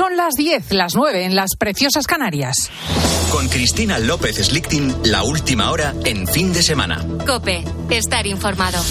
son las 10, las 9 en las preciosas Canarias. Con Cristina López Slichting, la última hora en fin de semana. Cope, estar informado.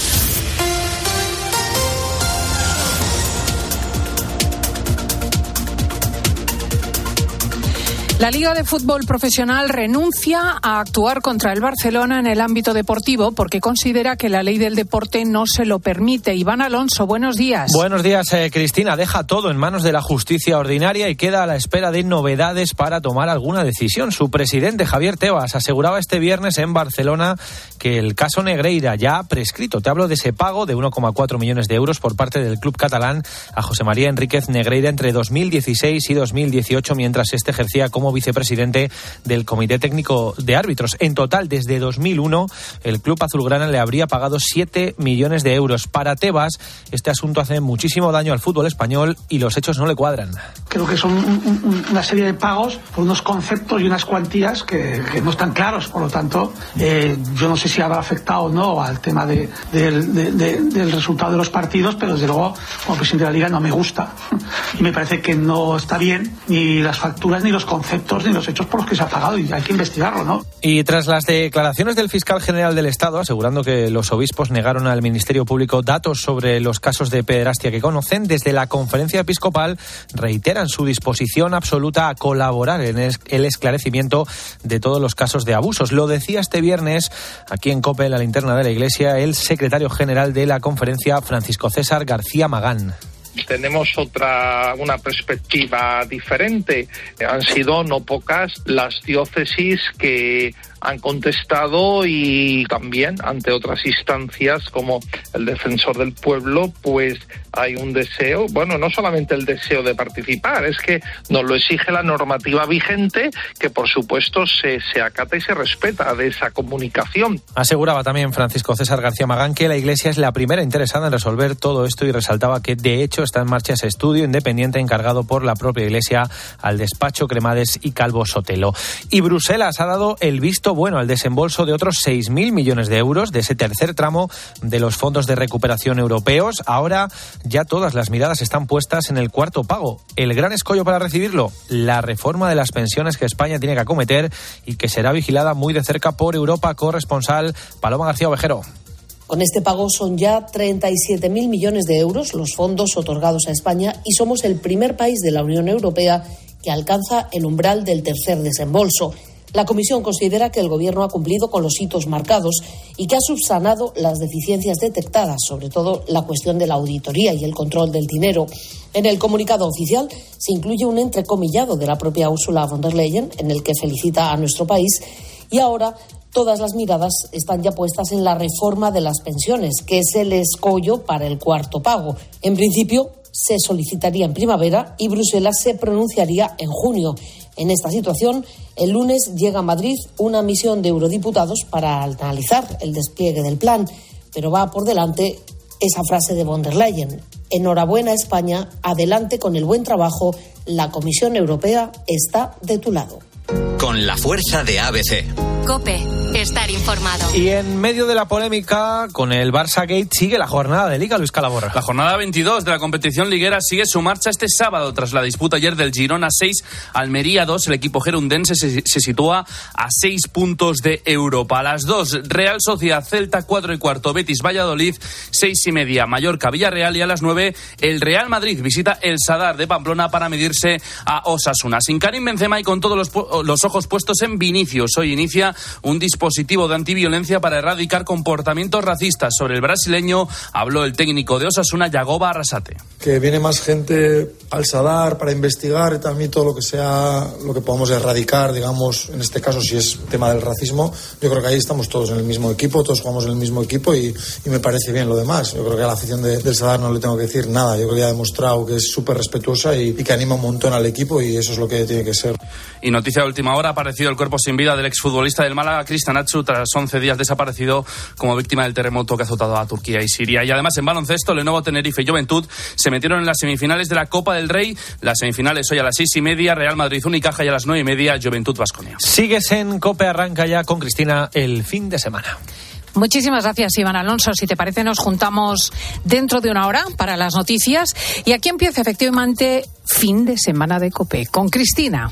La Liga de Fútbol Profesional renuncia a actuar contra el Barcelona en el ámbito deportivo porque considera que la ley del deporte no se lo permite. Iván Alonso, buenos días. Buenos días, eh, Cristina. Deja todo en manos de la justicia ordinaria y queda a la espera de novedades para tomar alguna decisión. Su presidente, Javier Tebas, aseguraba este viernes en Barcelona que el caso Negreira ya ha prescrito. Te hablo de ese pago de 1,4 millones de euros por parte del club catalán a José María Enríquez Negreira entre 2016 y 2018 mientras este ejercía como vicepresidente del Comité Técnico de Árbitros. En total, desde 2001, el club azulgrana le habría pagado 7 millones de euros. Para Tebas, este asunto hace muchísimo daño al fútbol español y los hechos no le cuadran. Creo que son una serie de pagos por unos conceptos y unas cuantías que, no están claros. Por lo tanto, eh, yo no sé si habrá afectado o no al tema de, del resultado de los partidos, pero desde luego, como presidente de la Liga, no me gusta. Y me parece que no está bien ni las facturas ni los conceptos ni los hechos por los que se ha pagado y hay que investigarlo, ¿no? Y tras las declaraciones del fiscal general del Estado asegurando que los obispos negaron al Ministerio Público datos sobre los casos de pederastia que conocen, desde la conferencia episcopal reiteran su disposición absoluta a colaborar en el esclarecimiento de todos los casos de abusos. Lo decía este viernes aquí en COPE, la linterna de la Iglesia, el secretario general de la conferencia, Francisco César García Magán tenemos otra, una perspectiva diferente. Han sido no pocas las diócesis que han contestado y también ante otras instancias como el defensor del pueblo, pues hay un deseo, bueno, no solamente el deseo de participar, es que nos lo exige la normativa vigente, que por supuesto se, se acata y se respeta de esa comunicación. Aseguraba también Francisco César García Magán que la Iglesia es la primera interesada en resolver todo esto y resaltaba que de hecho está en marcha ese estudio independiente encargado por la propia Iglesia al despacho Cremades y Calvo Sotelo. Y Bruselas ha dado el visto bueno al desembolso de otros 6.000 millones de euros de ese tercer tramo de los fondos de recuperación europeos. Ahora ya todas las miradas están puestas en el cuarto pago. El gran escollo para recibirlo, la reforma de las pensiones que España tiene que acometer y que será vigilada muy de cerca por Europa. Corresponsal Paloma García Ovejero. Con este pago son ya 37.000 millones de euros los fondos otorgados a España y somos el primer país de la Unión Europea que alcanza el umbral del tercer desembolso. La Comisión considera que el Gobierno ha cumplido con los hitos marcados y que ha subsanado las deficiencias detectadas, sobre todo la cuestión de la auditoría y el control del dinero. En el comunicado oficial se incluye un entrecomillado de la propia Ursula von der Leyen en el que felicita a nuestro país y ahora todas las miradas están ya puestas en la reforma de las pensiones, que es el escollo para el cuarto pago. En principio, se solicitaría en primavera y Bruselas se pronunciaría en junio. En esta situación, el lunes llega a Madrid una misión de eurodiputados para analizar el despliegue del plan, pero va por delante esa frase de von der Leyen. Enhorabuena España, adelante con el buen trabajo, la Comisión Europea está de tu lado. Con la fuerza de ABC. Cope estar informado. Y en medio de la polémica con el Barça Gate sigue la jornada de Liga, Luis Calabora. La jornada 22 de la competición liguera sigue su marcha este sábado tras la disputa ayer del Girona 6, Almería 2. El equipo gerundense se, sitúa a 6 puntos de Europa. A las 2, Real Sociedad Celta 4 y cuarto, Betis Valladolid 6 y media, Mallorca Villarreal y a las 9 el Real Madrid visita el Sadar de Pamplona para medirse a Osasuna. Sin Karim Benzema y con todos los, los ojos puestos en Vinicius, hoy inicia un dispositivo de antiviolencia para erradicar comportamientos racistas. Sobre el brasileño habló el técnico de Osasuna, Yagoba Arrasate. Que viene más gente al Sadar para investigar y también todo lo que sea, lo que podamos erradicar, digamos, en este caso si es tema del racismo. Yo creo que ahí estamos todos en el mismo equipo, todos jugamos en el mismo equipo y, me parece bien lo demás. Yo creo que a la afición del Sadar no le tengo que decir nada. Yo creo que ya ha demostrado que es súper respetuosa y, y que anima un montón al equipo y eso es lo que tiene que ser. Y noticia de última hora, ha aparecido el cuerpo sin vida del exfutbolista del Málaga, Cristian Atsu, tras 11 días desaparecido como víctima del terremoto que ha azotado a Turquía y Siria. Y además en baloncesto, Lenovo Tenerife y Juventud se metieron en las semifinales de la Copa del Rey. Las semifinales hoy a las seis y media, Real Madrid Unicaja y a las nueve y media, Juventud Vasconia. Sigues en Cope, arranca ya con Cristina el fin de semana. Muchísimas gracias, Iván Alonso. Si te parece, nos juntamos dentro de una hora para las noticias. Y aquí empieza efectivamente fin de semana de COPE con Cristina.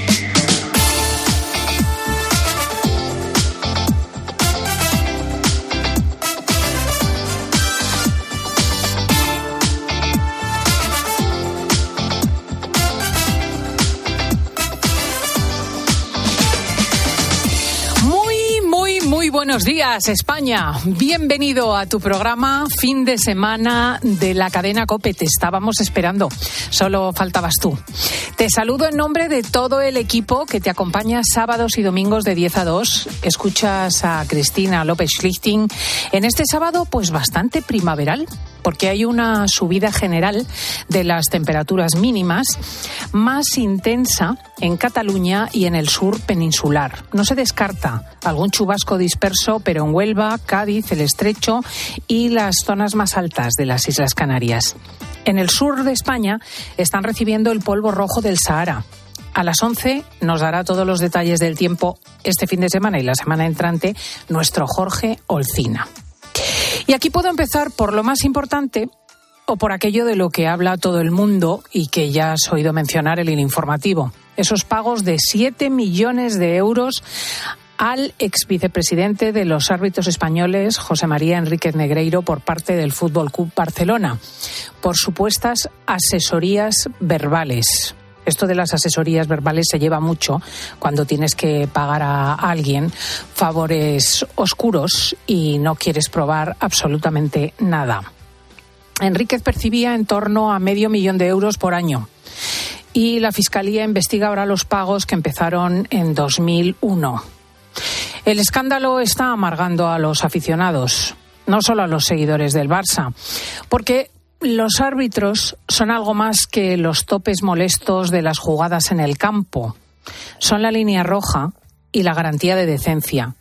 Buenos días, España. Bienvenido a tu programa fin de semana de la cadena COPE. Te estábamos esperando. Solo faltabas tú. Te saludo en nombre de todo el equipo que te acompaña sábados y domingos de 10 a 2. Escuchas a Cristina López Schlichting en este sábado, pues bastante primaveral porque hay una subida general de las temperaturas mínimas más intensa en Cataluña y en el sur peninsular. No se descarta algún chubasco disperso, pero en Huelva, Cádiz, el Estrecho y las zonas más altas de las Islas Canarias. En el sur de España están recibiendo el polvo rojo del Sahara. A las 11 nos dará todos los detalles del tiempo este fin de semana y la semana entrante nuestro Jorge Olcina. Y aquí puedo empezar por lo más importante o por aquello de lo que habla todo el mundo y que ya has oído mencionar en el informativo. Esos pagos de 7 millones de euros al ex vicepresidente de los árbitros españoles, José María Enríquez Negreiro, por parte del Fútbol Club Barcelona, por supuestas asesorías verbales. Esto de las asesorías verbales se lleva mucho cuando tienes que pagar a alguien favores oscuros y no quieres probar absolutamente nada. Enríquez percibía en torno a medio millón de euros por año y la Fiscalía investiga ahora los pagos que empezaron en 2001. El escándalo está amargando a los aficionados, no solo a los seguidores del Barça, porque los árbitros son algo más que los topes molestos de las jugadas en el campo. Son la línea roja y la garantía de decencia.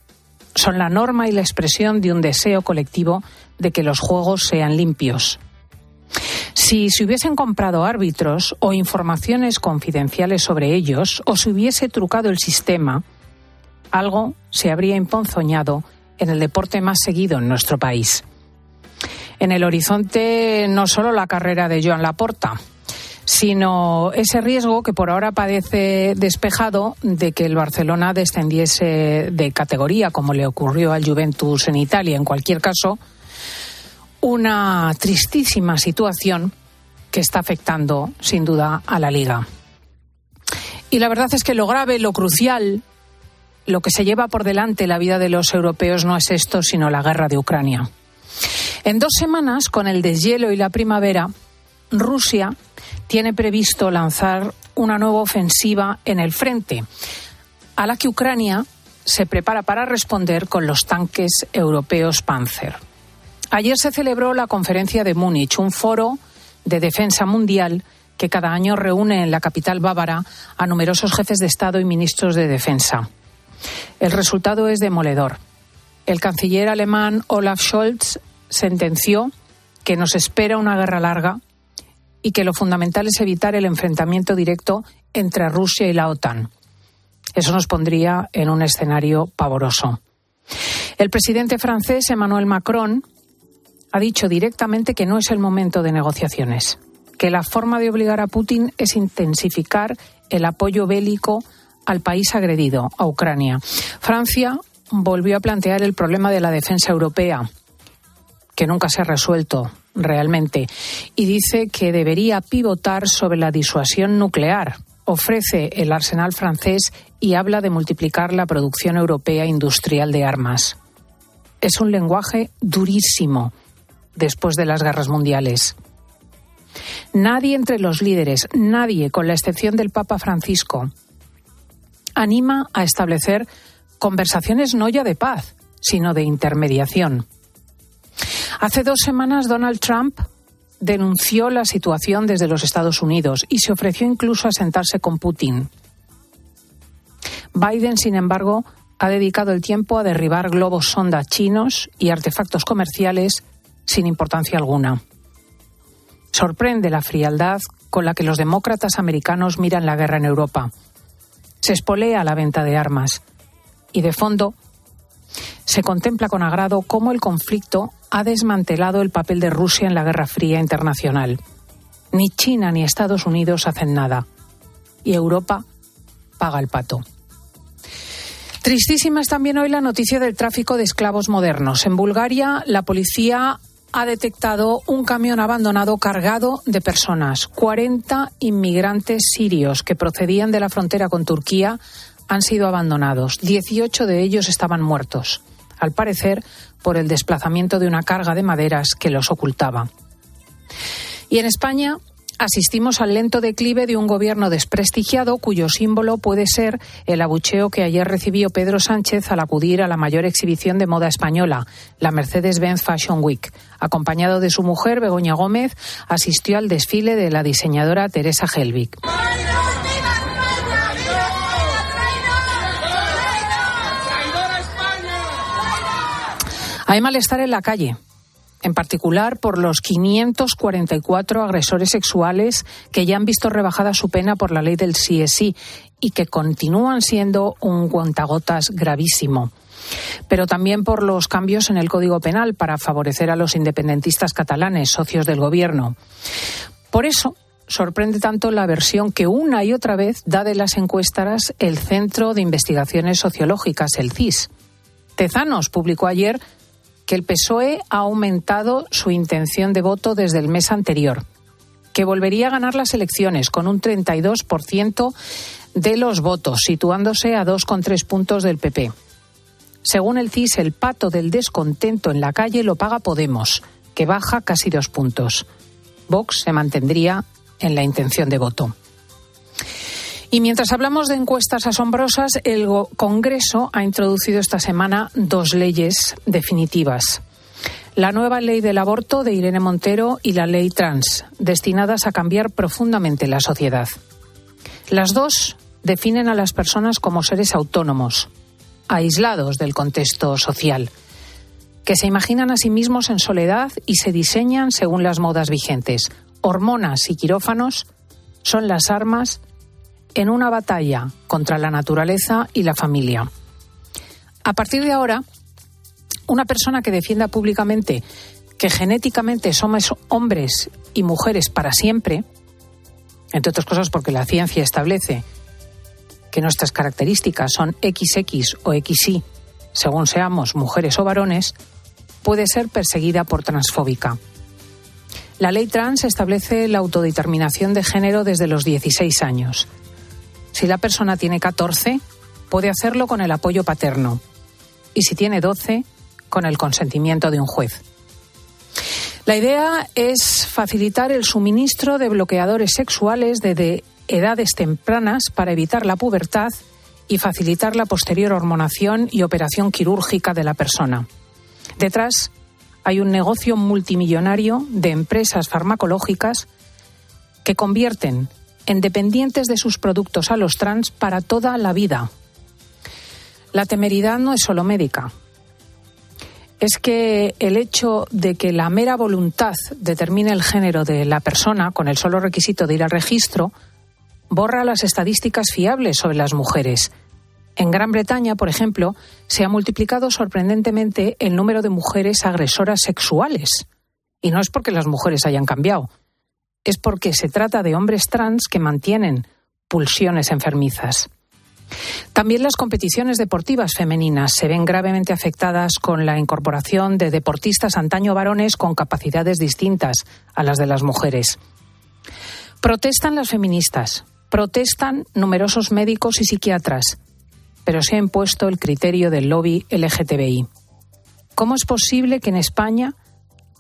Son la norma y la expresión de un deseo colectivo de que los juegos sean limpios. Si se hubiesen comprado árbitros o informaciones confidenciales sobre ellos, o se hubiese trucado el sistema, algo se habría emponzoñado en el deporte más seguido en nuestro país en el horizonte no solo la carrera de Joan Laporta, sino ese riesgo que por ahora parece despejado de que el Barcelona descendiese de categoría, como le ocurrió al Juventus en Italia. En cualquier caso, una tristísima situación que está afectando, sin duda, a la liga. Y la verdad es que lo grave, lo crucial, lo que se lleva por delante la vida de los europeos no es esto, sino la guerra de Ucrania. En dos semanas, con el deshielo y la primavera, Rusia tiene previsto lanzar una nueva ofensiva en el frente, a la que Ucrania se prepara para responder con los tanques europeos Panzer. Ayer se celebró la conferencia de Múnich, un foro de defensa mundial que cada año reúne en la capital bávara a numerosos jefes de Estado y ministros de defensa. El resultado es demoledor. El canciller alemán Olaf Scholz sentenció que nos espera una guerra larga y que lo fundamental es evitar el enfrentamiento directo entre Rusia y la OTAN. Eso nos pondría en un escenario pavoroso. El presidente francés Emmanuel Macron ha dicho directamente que no es el momento de negociaciones, que la forma de obligar a Putin es intensificar el apoyo bélico al país agredido, a Ucrania. Francia volvió a plantear el problema de la defensa europea que nunca se ha resuelto realmente, y dice que debería pivotar sobre la disuasión nuclear. Ofrece el arsenal francés y habla de multiplicar la producción europea industrial de armas. Es un lenguaje durísimo después de las guerras mundiales. Nadie entre los líderes, nadie, con la excepción del Papa Francisco, anima a establecer conversaciones no ya de paz, sino de intermediación. Hace dos semanas Donald Trump denunció la situación desde los Estados Unidos y se ofreció incluso a sentarse con Putin. Biden, sin embargo, ha dedicado el tiempo a derribar globos sonda chinos y artefactos comerciales sin importancia alguna. Sorprende la frialdad con la que los demócratas americanos miran la guerra en Europa. Se espolea la venta de armas y de fondo se contempla con agrado cómo el conflicto ha desmantelado el papel de Rusia en la Guerra Fría internacional. Ni China ni Estados Unidos hacen nada. Y Europa paga el pato. Tristísima es también hoy la noticia del tráfico de esclavos modernos. En Bulgaria, la policía ha detectado un camión abandonado cargado de personas. 40 inmigrantes sirios que procedían de la frontera con Turquía han sido abandonados. 18 de ellos estaban muertos, al parecer por el desplazamiento de una carga de maderas que los ocultaba. Y en España, asistimos al lento declive de un gobierno desprestigiado cuyo símbolo puede ser el abucheo que ayer recibió Pedro Sánchez al acudir a la mayor exhibición de moda española, la Mercedes-Benz Fashion Week. Acompañado de su mujer, Begoña Gómez, asistió al desfile de la diseñadora Teresa Helvig. Hay malestar en la calle en particular por los 544 agresores sexuales que ya han visto rebajada su pena por la ley del CSI y que continúan siendo un cuentagotas gravísimo pero también por los cambios en el Código Penal para favorecer a los independentistas catalanes, socios del Gobierno. Por eso, sorprende tanto la versión que una y otra vez da de las encuestas el Centro de Investigaciones Sociológicas, el CIS. Tezanos publicó ayer que el PSOE ha aumentado su intención de voto desde el mes anterior, que volvería a ganar las elecciones con un 32% de los votos, situándose a 2,3 puntos del PP. Según el CIS, el pato del descontento en la calle lo paga Podemos, que baja casi dos puntos. Vox se mantendría en la intención de voto. Y mientras hablamos de encuestas asombrosas, el Congreso ha introducido esta semana dos leyes definitivas. La nueva ley del aborto de Irene Montero y la ley trans, destinadas a cambiar profundamente la sociedad. Las dos definen a las personas como seres autónomos, aislados del contexto social, que se imaginan a sí mismos en soledad y se diseñan según las modas vigentes. Hormonas y quirófanos son las armas en una batalla contra la naturaleza y la familia. A partir de ahora, una persona que defienda públicamente que genéticamente somos hombres y mujeres para siempre, entre otras cosas porque la ciencia establece que nuestras características son XX o XY, según seamos mujeres o varones, puede ser perseguida por transfóbica. La ley trans establece la autodeterminación de género desde los 16 años. Si la persona tiene 14, puede hacerlo con el apoyo paterno. Y si tiene 12, con el consentimiento de un juez. La idea es facilitar el suministro de bloqueadores sexuales desde edades tempranas para evitar la pubertad y facilitar la posterior hormonación y operación quirúrgica de la persona. Detrás hay un negocio multimillonario de empresas farmacológicas que convierten en dependientes de sus productos a los trans para toda la vida. La temeridad no es solo médica. Es que el hecho de que la mera voluntad determine el género de la persona con el solo requisito de ir al registro borra las estadísticas fiables sobre las mujeres. En Gran Bretaña, por ejemplo, se ha multiplicado sorprendentemente el número de mujeres agresoras sexuales. Y no es porque las mujeres hayan cambiado, es porque se trata de hombres trans que mantienen pulsiones enfermizas. También las competiciones deportivas femeninas se ven gravemente afectadas con la incorporación de deportistas antaño varones con capacidades distintas a las de las mujeres. Protestan las feministas, protestan numerosos médicos y psiquiatras, pero se ha impuesto el criterio del lobby LGTBI. ¿Cómo es posible que en España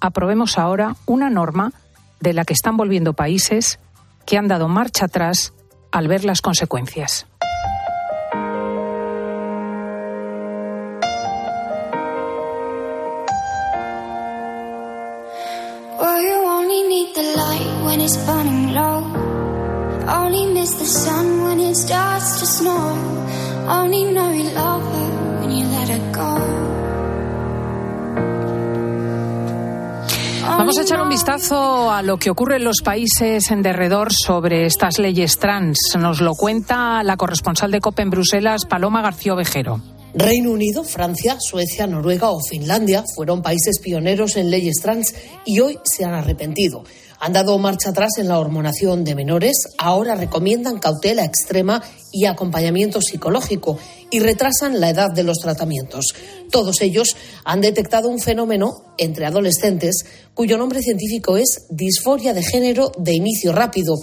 aprobemos ahora una norma de la que están volviendo países que han dado marcha atrás al ver las consecuencias. Only know you love when you let go. Vamos a echar un vistazo a lo que ocurre en los países en derredor sobre estas leyes trans. Nos lo cuenta la corresponsal de COPE en Bruselas, Paloma García Ovejero. Reino Unido, Francia, Suecia, Noruega o Finlandia fueron países pioneros en leyes trans y hoy se han arrepentido. Han dado marcha atrás en la hormonación de menores, ahora recomiendan cautela extrema y acompañamiento psicológico y retrasan la edad de los tratamientos. Todos ellos han detectado un fenómeno entre adolescentes cuyo nombre científico es disforia de género de inicio rápido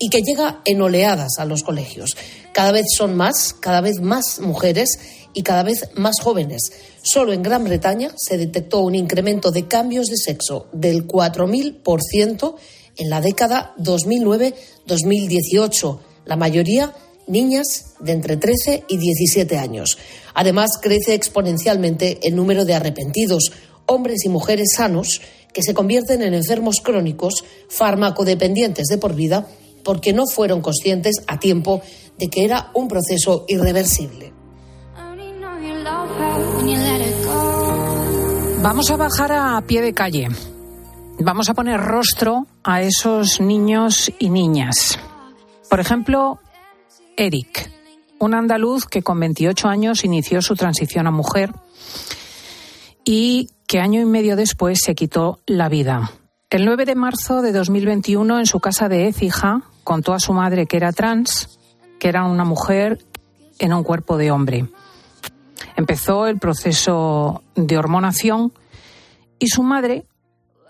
y que llega en oleadas a los colegios. Cada vez son más, cada vez más mujeres y cada vez más jóvenes. Solo en Gran Bretaña se detectó un incremento de cambios de sexo del 4.000% en la década 2009-2018, la mayoría niñas de entre 13 y 17 años. Además, crece exponencialmente el número de arrepentidos, hombres y mujeres sanos, que se convierten en enfermos crónicos, farmacodependientes de por vida, porque no fueron conscientes a tiempo de que era un proceso irreversible. Vamos a bajar a pie de calle. Vamos a poner rostro a esos niños y niñas. Por ejemplo, Eric, un andaluz que con 28 años inició su transición a mujer y que año y medio después se quitó la vida. El 9 de marzo de 2021, en su casa de Écija, contó a su madre que era trans, que era una mujer en un cuerpo de hombre. Empezó el proceso de hormonación y su madre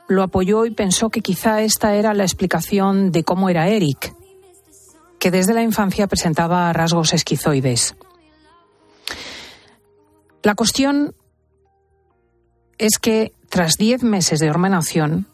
lo apoyó y pensó que quizá esta era la explicación de cómo era Eric, que desde la infancia presentaba rasgos esquizoides. La cuestión es que tras diez meses de hormonación,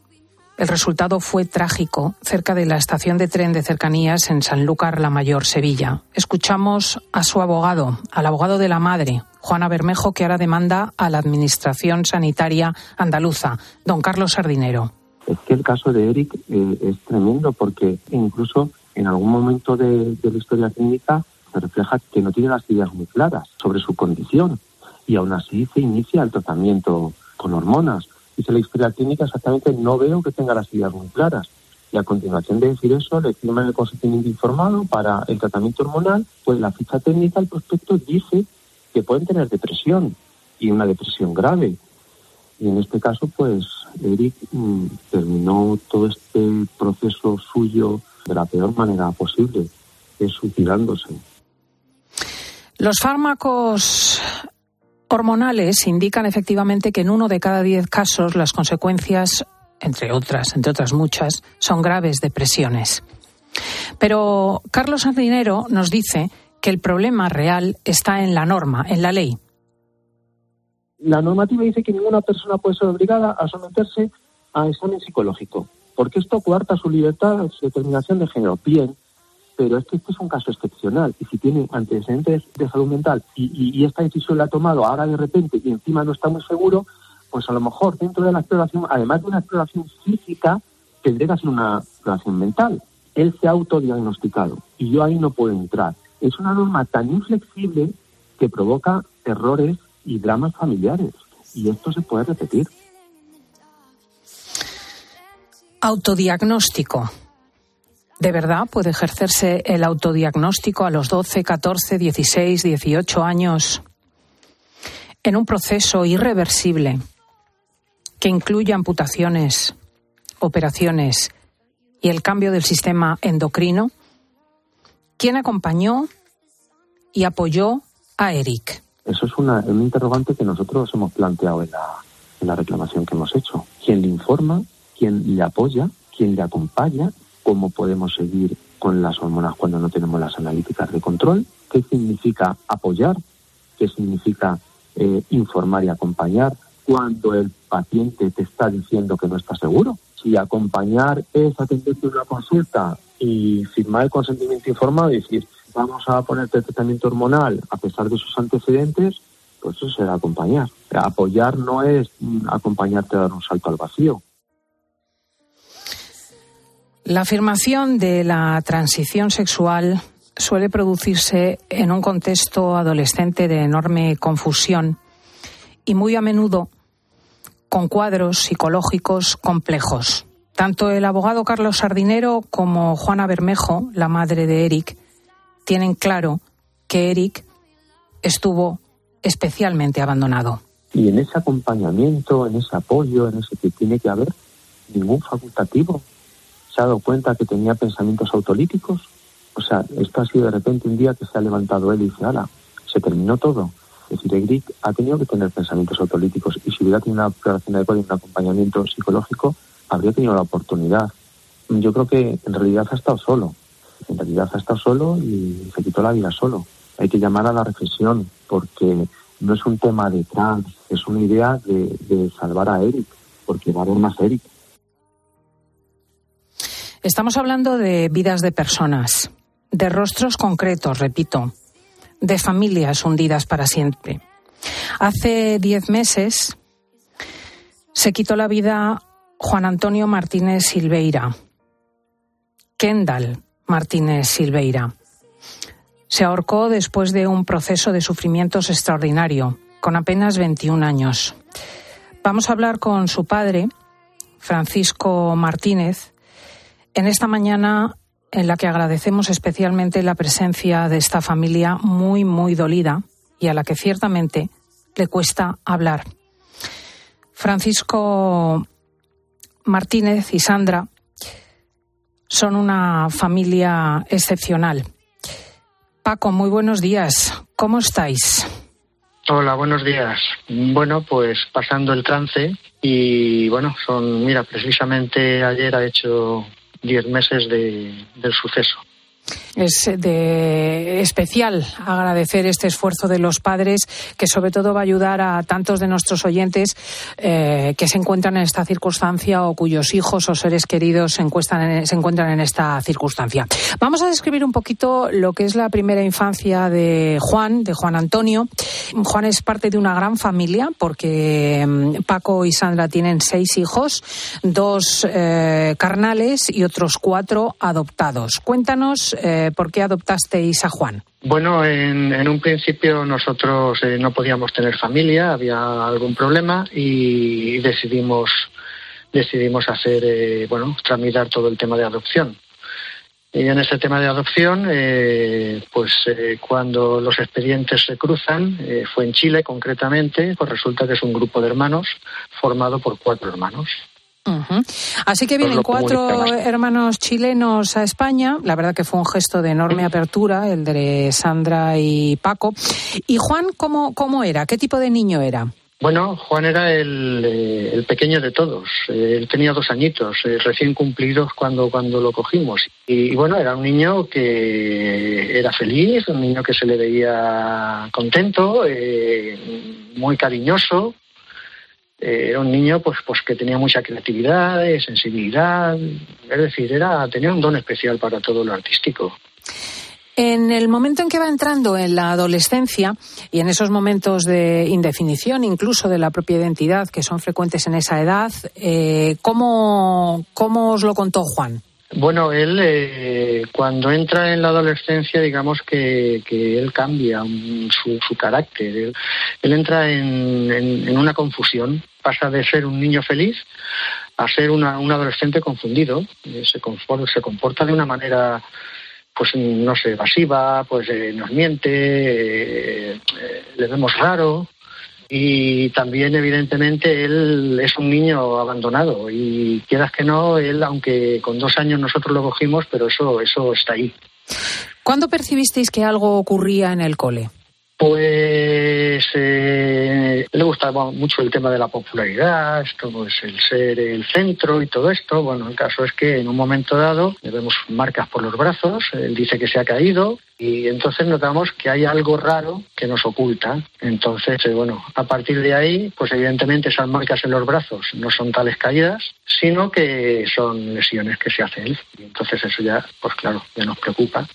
el resultado fue trágico cerca de la estación de tren de cercanías en Sanlúcar la Mayor, Sevilla. Escuchamos a su abogado, al abogado de la madre, Juana Bermejo, que ahora demanda a la Administración Sanitaria andaluza, don Carlos Sardinero. Es que el caso de Eric eh, es tremendo porque incluso en algún momento de, la historia clínica se refleja que no tiene las ideas muy claras sobre su condición y aún así se inicia el tratamiento con hormonas. Dice la historia clínica exactamente no veo que tenga las ideas muy claras. Y a continuación de decir eso, le firman el consentimiento informado para el tratamiento hormonal, pues la ficha técnica, el prospecto dice que pueden tener depresión y una depresión grave. Y en este caso, pues Eric mm, terminó todo este proceso suyo de la peor manera posible, es suicidándose. Los fármacos hormonales indican efectivamente que en uno de cada diez casos las consecuencias, entre otras, entre otras muchas, son graves depresiones. Pero Carlos Sardinero nos dice que el problema real está en la norma, en la ley. La normativa dice que ninguna persona puede ser obligada a someterse a examen psicológico porque esto coarta su libertad, su determinación de género. Bien, pero es que este es un caso excepcional y si tiene antecedentes de salud mental y, esta decisión la ha tomado ahora de repente y encima no está muy seguro, pues a lo mejor dentro de la exploración, además de una exploración física, tendría que hacer una exploración mental. Él se ha autodiagnosticado y yo ahí no puedo entrar. Es una norma tan inflexible que provoca errores y dramas familiares y esto se puede repetir. Autodiagnóstico. ¿De verdad puede ejercerse el autodiagnóstico a los 12, 14, 16, 18 años en un proceso irreversible que incluye amputaciones, operaciones y el cambio del sistema endocrino? ¿Quién acompañó y apoyó a Eric? Eso es una, un interrogante que nosotros hemos planteado en la, reclamación que hemos hecho. ¿Quién le informa? quién le apoya, quién le acompaña, cómo podemos seguir con las hormonas cuando no tenemos las analíticas de control, qué significa apoyar, qué significa eh, informar y acompañar cuando el paciente te está diciendo que no está seguro. Si acompañar es atenderte una consulta y firmar el consentimiento informado y decir, vamos a ponerte tratamiento hormonal a pesar de sus antecedentes, pues eso será acompañar. Apoyar no es mm, acompañarte a dar un salto al vacío. La afirmación de la transición sexual suele producirse en un contexto adolescente de enorme confusión y muy a menudo con cuadros psicológicos complejos. Tanto el abogado Carlos Sardinero como Juana Bermejo, la madre de Eric, tienen claro que Eric estuvo especialmente abandonado. Y en ese acompañamiento, en ese apoyo, en ese que tiene que haber, ningún facultativo se ha dado cuenta que tenía pensamientos autolíticos. O sea, esto ha sido de repente un día que se ha levantado él y dice, ala, se terminó todo. Es decir, Eric ha tenido que tener pensamientos autolíticos y si hubiera tenido una exploración adecuada y un acompañamiento psicológico, habría tenido la oportunidad. Yo creo que en realidad ha estado solo. En realidad ha estado solo y se quitó la vida solo. Hay que llamar a la reflexión porque no es un tema de trans, es una idea de, salvar a Eric, porque va a haber más Eric. Estamos hablando de vidas de personas, de rostros concretos, repito, de familias hundidas para siempre. Hace diez meses se quitó la vida Juan Antonio Martínez Silveira, Kendall Martínez Silveira. Se ahorcó después de un proceso de sufrimientos extraordinario, con apenas 21 años. Vamos a hablar con su padre, Francisco Martínez, en esta mañana en la que agradecemos especialmente la presencia de esta familia muy, muy dolida y a la que ciertamente le cuesta hablar. Francisco Martínez y Sandra son una familia excepcional. Paco, muy buenos días. ¿Cómo estáis? Hola, buenos días. Bueno, pues pasando el trance y bueno, son, mira, precisamente ayer ha hecho diez meses de, del suceso. Es de especial agradecer este esfuerzo de los padres, que sobre todo va a ayudar a tantos de nuestros oyentes eh, que se encuentran en esta circunstancia o cuyos hijos o seres queridos se encuentran, se encuentran en esta circunstancia. Vamos a describir un poquito lo que es la primera infancia de Juan, de Juan Antonio. Juan es parte de una gran familia porque mm, Paco y Sandra tienen seis hijos, dos eh, carnales y otros cuatro adoptados. Cuéntanos eh, ¿por qué adoptasteis a Juan? Bueno, en, un principio nosotros eh, no podíamos tener familia, había algún problema y decidimos decidimos hacer, eh, bueno, tramitar todo el tema de adopción. Y en ese tema de adopción, pues cuando los expedientes se cruzan, fue en Chile concretamente, pues resulta que es un grupo de hermanos formado por cuatro hermanos. Así que vienen cuatro hermanos chilenos a España. La verdad que fue un gesto de enorme apertura, el de Sandra y Paco. ¿Y Juan cómo, cómo era? ¿Qué tipo de niño era? Bueno, Juan era el, eh, pequeño de todos. Eh, él tenía dos añitos, eh, recién cumplidos cuando, cuando lo cogimos. Y, bueno, era un niño que era feliz, un niño que se le veía contento, muy cariñoso, era eh, un niño pues, pues que tenía mucha creatividad, eh, sensibilidad, es decir, era, tenía un don especial para todo lo artístico. En el momento en que va entrando en la adolescencia y en esos momentos de indefinición, incluso de la propia identidad, que son frecuentes en esa edad, eh, ¿cómo, ¿cómo os lo contó Juan? Bueno, él eh, cuando entra en la adolescencia, digamos que, él cambia su, su carácter. Él, entra en, una confusión, pasa de ser un niño feliz a ser un adolescente confundido. Eh, se, comporta, se comporta de una manera, pues no sé, evasiva, pues eh, nos miente, le vemos raro y también evidentemente él es un niño abandonado y quieras que no, él aunque con dos años nosotros lo cogimos, pero eso, eso está ahí. ¿Cuándo percibisteis que algo ocurría en el cole? Pues eh, le gustaba mucho el tema de la popularidad, esto pues el ser el centro y todo esto. Bueno, el caso es que en un momento dado le vemos marcas por los brazos, él dice que se ha caído y entonces notamos que hay algo raro que nos oculta. Entonces, eh, bueno, a partir de ahí, pues evidentemente esas marcas en los brazos no son tales caídas, sino que son lesiones que se hace él. Y entonces eso ya, pues claro, ya nos preocupa.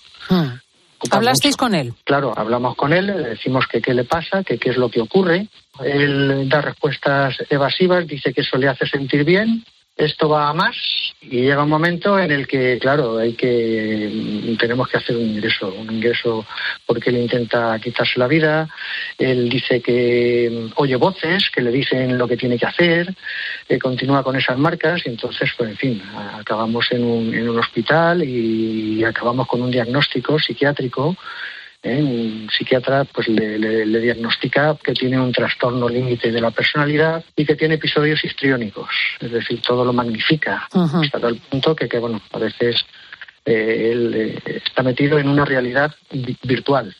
¿Hablasteis con él? Claro, hablamos con él, le decimos que qué le pasa, que qué es lo que ocurre. Él da respuestas evasivas, dice que eso le hace sentir bien, esto va a más y llega un momento en el que, claro, hay que tenemos que hacer un ingreso, un ingreso porque él intenta quitarse la vida, él dice que oye voces que le dicen lo que tiene que hacer, continúa con esas marcas y entonces, pues en fin, acabamos en un, en un hospital y acabamos con un diagnóstico psiquiátrico ¿eh? Un psiquiatra pues le, diagnostica que tiene un trastorno límite de la personalidad y que tiene episodios histriónicos, es decir, todo lo magnifica hasta tal punto que, que, bueno, a veces eh, él eh, está metido en una realidad virtual.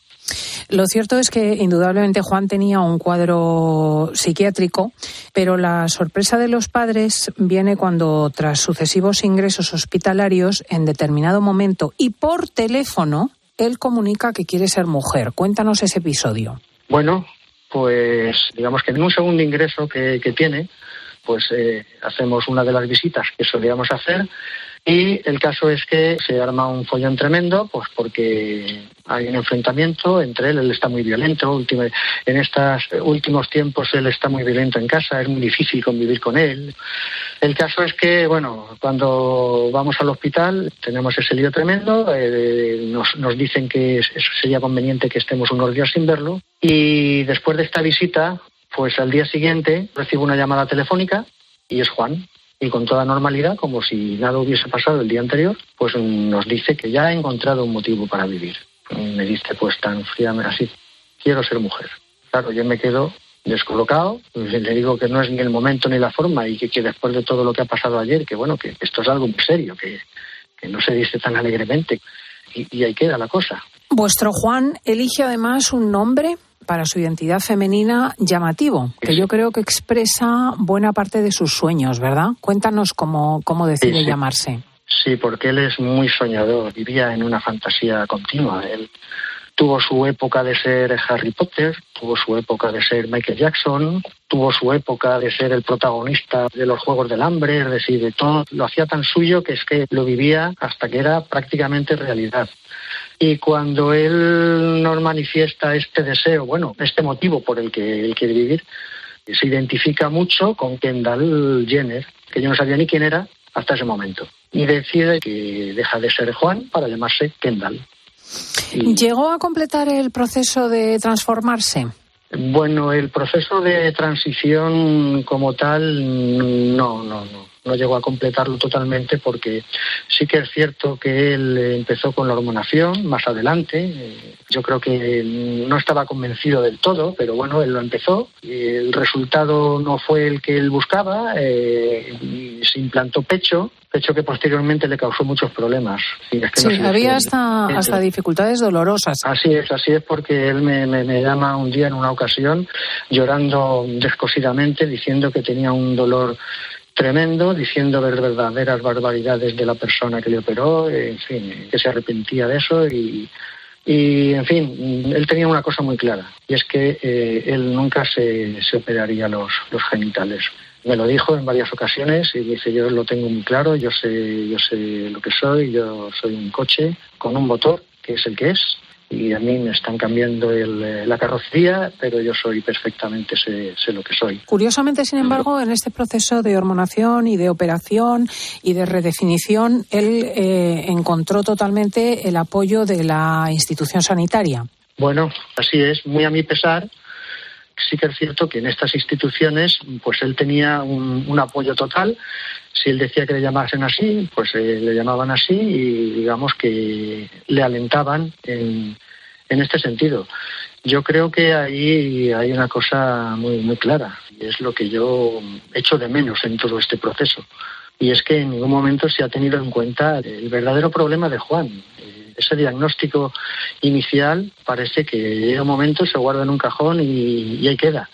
Lo cierto es que indudablemente Juan tenía un cuadro psiquiátrico, pero la sorpresa de los padres viene cuando, tras sucesivos ingresos hospitalarios, en determinado momento y por teléfono, él comunica que quiere ser mujer. Cuéntanos ese episodio. Bueno, pues digamos que en un segundo ingreso que, tiene, pues eh, hacemos una de las visitas que solíamos hacer y el caso es que se arma un follón tremendo, pues porque hay un enfrentamiento entre él, él está muy violento, en estos últimos tiempos él está muy violento en casa, es muy difícil convivir con él. El caso es que, bueno, cuando vamos al hospital tenemos ese lío tremendo, eh, nos, nos dicen que sería conveniente que estemos unos días sin verlo y después de esta visita, pues al día siguiente recibo una llamada telefónica y es Juan, y con toda normalidad, como si nada hubiese pasado el día anterior, pues nos dice que ya ha encontrado un motivo para vivir. Me dice pues tan fríamente así, quiero ser mujer. Claro, yo me quedo descolocado, le digo que no es ni el momento ni la forma y que, después de todo lo que ha pasado ayer, que bueno, que esto es algo muy serio, que, no se dice tan alegremente y, y ahí queda la cosa. Vuestro Juan elige además un nombre para su identidad femenina llamativo, que yo creo que expresa buena parte de sus sueños, ¿verdad? Cuéntanos cómo, cómo decide llamarse. Sí, porque él es muy soñador, vivía en una fantasía continua. Él tuvo su época de ser Harry Potter, tuvo su época de ser Michael Jackson, tuvo su época de ser el protagonista de los Juegos del Hambre, es decir, de todo. Lo hacía tan suyo que es que lo vivía hasta que era prácticamente realidad. Y cuando él nos manifiesta este deseo, bueno, este motivo por el que él quiere vivir, se identifica mucho con Kendall Jenner, que yo no sabía ni quién era hasta ese momento. Y decide que deja de ser Juan para llamarse Kendall. ¿Llegó a completar el proceso de transformarse? Bueno, el proceso de transición como tal, no, no, no no llegó a completarlo totalmente porque sí que es cierto que él empezó con la hormonación más adelante. Yo creo que no estaba convencido del todo, pero bueno, él lo empezó. El resultado no fue el que él buscaba. Eh, se implantó pecho, pecho que posteriormente le causó muchos problemas. sí, había hasta, hasta dificultades dolorosas. Así es, así es porque él me, me llama un día en una ocasión llorando descosidamente diciendo que tenía un dolor tremendo, diciendo verdaderas barbaridades de la persona que le operó, en fin, que se arrepentía de eso y, y en fin, él tenía una cosa muy clara, y es que eh, él nunca se, se operaría los, los genitales. Me lo dijo en varias ocasiones y dice, yo lo tengo muy claro, yo sé, yo sé lo que soy, yo soy un coche con un motor, que es el que es, y a mí me están cambiando eh, la carrocería, pero yo soy perfectamente, sé, sé, lo que soy. Curiosamente, sin embargo, en este proceso de hormonación y de operación y de redefinición, él eh, encontró totalmente el apoyo de la institución sanitaria. Bueno, así es, muy a mi pesar. Sí que es cierto que en estas instituciones, pues él tenía un apoyo total si él decía que le llamasen así, pues eh, le llamaban así y digamos que le alentaban en, en este sentido. Yo creo que ahí hay una cosa muy, muy clara y es lo que yo echo de menos en todo este proceso. Y es que en ningún momento se ha tenido en cuenta el verdadero problema de Juan. Ese diagnóstico inicial parece que llega un momento, se guarda en un cajón y, ahí queda.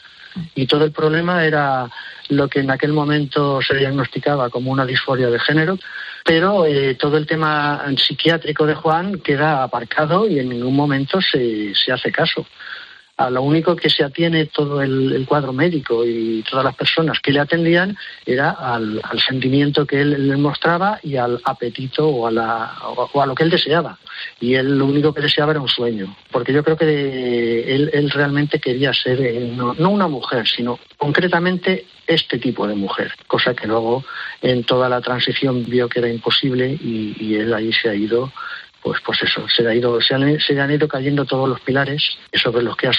Y todo el problema era lo que en aquel momento se diagnosticaba como una disforia de género, pero eh, todo el tema psiquiátrico de Juan queda aparcado y en ningún momento se, se hace caso. A lo único que se atiene todo el, cuadro médico y todas las personas que le atendían era al, sentimiento que él, le mostraba y al apetito o a, la, o a lo que él deseaba. Y él lo único que deseaba era un sueño, porque yo creo que él, realmente quería ser eh, no, una mujer, sino concretamente este tipo de mujer, cosa que luego en toda la transición vio que era imposible y él ahí se ha ido pues, pues eso, se, ha ido, se, han, se han ido cayendo todos los pilares sobre los que ha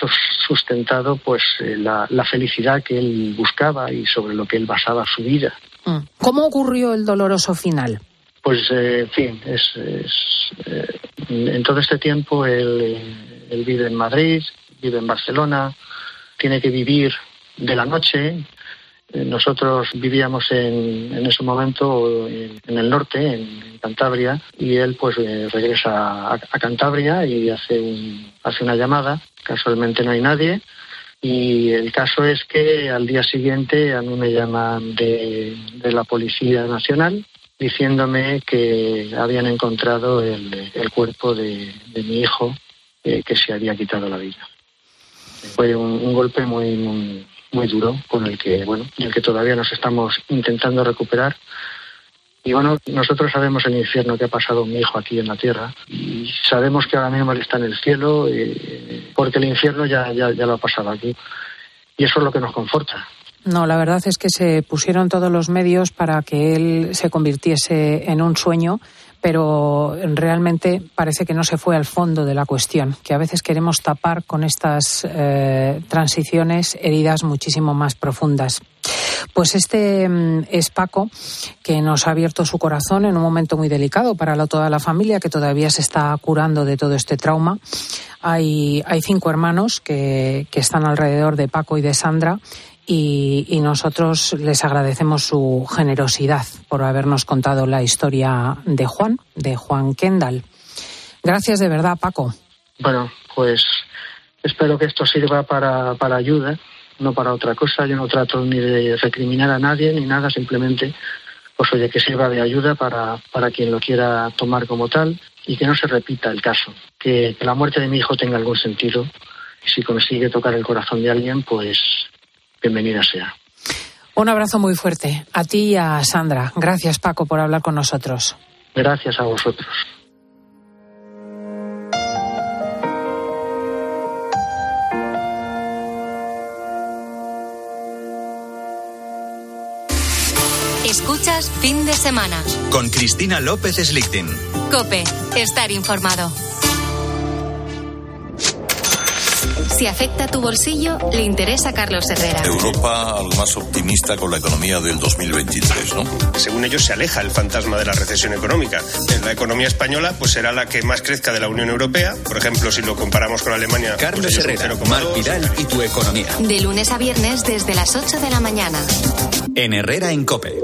sustentado pues eh, la, felicidad que él buscaba y sobre lo que él basaba su vida. Mm. ¿Cómo ocurrió el doloroso final? Pues, eh, en fin, es, eh, en todo este tiempo él, él vive en Madrid, vive en Barcelona, tiene que vivir de la noche, nosotros vivíamos en, en ese momento en, el norte, en, Cantabria, y él pues eh, regresa a, Cantabria y hace, un, hace una llamada. Casualmente no hay nadie. Y el caso es que al día siguiente a mí me llaman de, la Policía Nacional diciéndome que habían encontrado el, cuerpo de, mi hijo eh, que se había quitado la vida. Fue un, golpe muy, muy, muy duro con el que, bueno, el que todavía nos estamos intentando recuperar. Y bueno, nosotros sabemos el infierno que ha pasado mi hijo aquí en la tierra y sabemos que ahora mismo él está en el cielo eh, porque el infierno ya, ya, ya lo ha pasado aquí. Y eso es lo que nos conforta. No, la verdad es que se pusieron todos los medios para que él se convirtiese en un sueño, pero realmente parece que no se fue al fondo de la cuestión, que a veces queremos tapar con estas eh, transiciones heridas muchísimo más profundas. Pues este mm, es Paco, que nos ha abierto su corazón en un momento muy delicado para toda la familia, que todavía se está curando de todo este trauma. Hay, cinco hermanos que están alrededor de Paco y de Sandra y, nosotros les agradecemos su generosidad por habernos contado la historia de Juan, de Juan Kendall. Gracias de verdad, Paco. Bueno, pues espero que esto sirva para, para ayuda, no para otra cosa. Yo no trato ni de recriminar a nadie ni nada, simplemente, pues oye, que sirva de ayuda para, para quien lo quiera tomar como tal y que no se repita el caso. Que la muerte de mi hijo tenga algún sentido y si consigue tocar el corazón de alguien, pues bienvenida sea. Un abrazo muy fuerte a ti y a Sandra. Gracias, Paco, por hablar con nosotros. Gracias a vosotros. Escuchas fin de semana. Con Cristina López Slichting. Cope, estar informado. Si afecta tu bolsillo, le interesa a Carlos Herrera. Europa algo más optimista con la economía del 2023, ¿no? Según ellos se aleja el fantasma de la recesión económica. La economía española pues será la que más crezca de la Unión Europea. Por ejemplo, si lo comparamos con Alemania. Pues, Carlos Herrera, Mar Vidal y tu economía. De lunes a viernes desde las 8 de la mañana. En Herrera en Cope.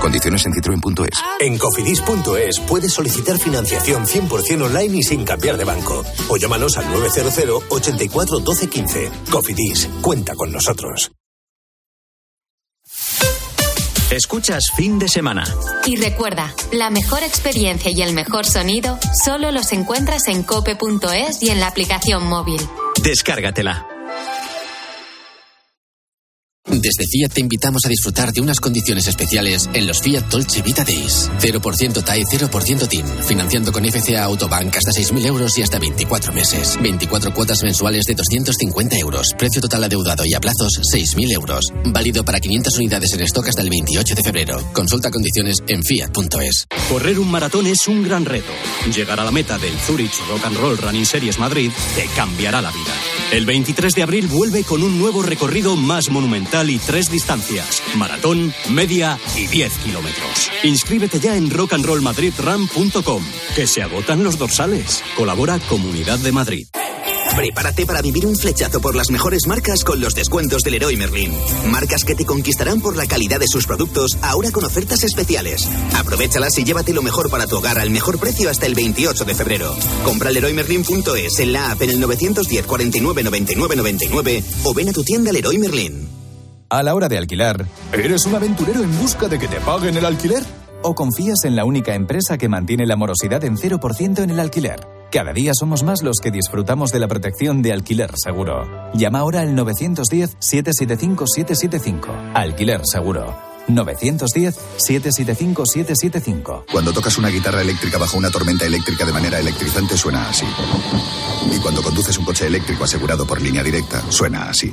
Condiciones en citroen.es. En cofidis.es puedes solicitar financiación 100% online y sin cambiar de banco. O llámanos al 900 84 12 15. Cofidis, cuenta con nosotros. Escuchas fin de semana. Y recuerda, la mejor experiencia y el mejor sonido solo los encuentras en cope.es y en la aplicación móvil. Descárgatela. Desde Fiat te invitamos a disfrutar de unas condiciones especiales en los Fiat Dolce Vita Days. 0% TAE, 0% TIN. Financiando con FCA Autobank hasta 6.000 euros y hasta 24 meses. 24 cuotas mensuales de 250 euros. Precio total adeudado y a plazos 6.000 euros. Válido para 500 unidades en stock hasta el 28 de febrero. Consulta condiciones en fiat.es. Correr un maratón es un gran reto. Llegar a la meta del Zurich Rock and Roll Running Series Madrid te cambiará la vida. El 23 de abril vuelve con un nuevo recorrido más monumental y tres distancias: maratón, media y 10 kilómetros. Inscríbete ya en rockandrollmadridrun.com, que se agotan los dorsales. Colabora Comunidad de Madrid. Prepárate para vivir un flechazo por las mejores marcas con los descuentos del Leroy Merlin. Marcas que te conquistarán por la calidad de sus productos, ahora con ofertas especiales. Aprovechalas y llévate lo mejor para tu hogar al mejor precio hasta el 28 de febrero. Compra leroymerlin.es en la app en el 910 49 99 99 o ven a tu tienda Leroy Merlin. A la hora de alquilar, ¿eres un aventurero en busca de que te paguen el alquiler? ¿O confías en la única empresa que mantiene la morosidad en 0% en el alquiler? Cada día somos más los que disfrutamos de la protección de Alquiler Seguro. Llama ahora al 910-775-775. Alquiler Seguro. 910-775-775. Cuando tocas una guitarra eléctrica bajo una tormenta eléctrica de manera electrizante suena así. Y cuando conduces un coche eléctrico asegurado por línea directa, suena así.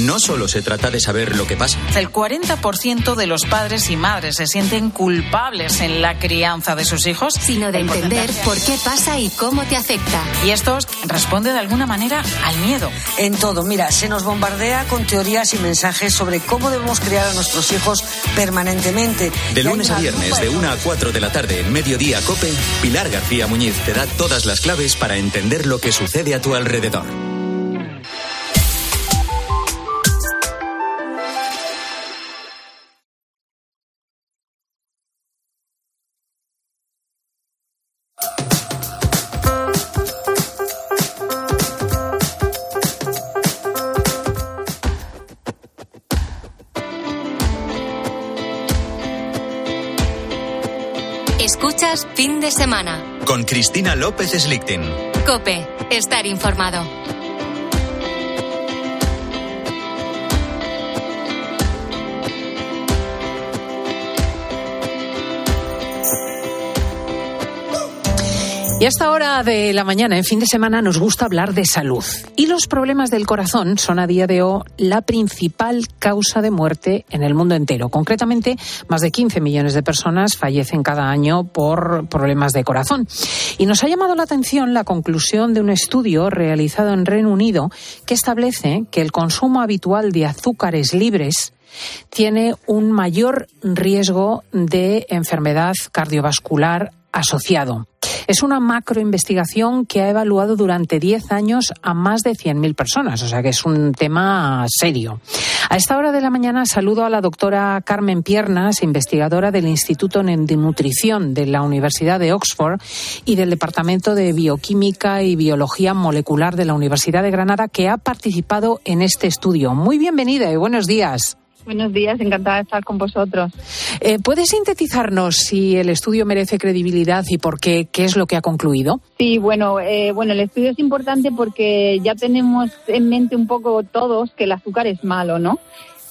No solo se trata de saber lo que pasa. El 40% de los padres y madres se sienten culpables en la crianza de sus hijos, sino de entender por qué pasa y cómo te afecta. Y esto responde de alguna manera al miedo. En todo, mira, se nos bombardea con teorías y mensajes sobre cómo debemos criar a nuestros hijos permanentemente. De lunes a viernes, de 1 a 4 de la tarde, en Mediodía Cope, Pilar García Muñiz te da todas las claves para entender lo que sucede a tu alrededor. Cristina López Slichting. Cope, estar informado. Y a esta hora de la mañana, en fin de semana, nos gusta hablar de salud. Y los problemas del corazón son a día de hoy la principal causa de muerte en el mundo entero. Concretamente, más de 15 millones de personas fallecen cada año por problemas de corazón. Y nos ha llamado la atención la conclusión de un estudio realizado en Reino Unido que establece que el consumo habitual de azúcares libres tiene un mayor riesgo de enfermedad cardiovascular asociado. Es una macroinvestigación que ha evaluado durante 10 años a más de 100.000 personas, o sea que es un tema serio. A esta hora de la mañana saludo a la doctora Carmen Piernas, investigadora del Instituto de Nutrición de la Universidad de Oxford y del Departamento de Bioquímica y Biología Molecular de la Universidad de Granada, que ha participado en este estudio. Muy bienvenida y buenos días. Buenos días, encantada de estar con vosotros. Eh, ¿Puedes sintetizarnos si el estudio merece credibilidad y por qué? ¿Qué es lo que ha concluido? Sí, bueno, eh, bueno, el estudio es importante porque ya tenemos en mente un poco todos que el azúcar es malo, ¿no?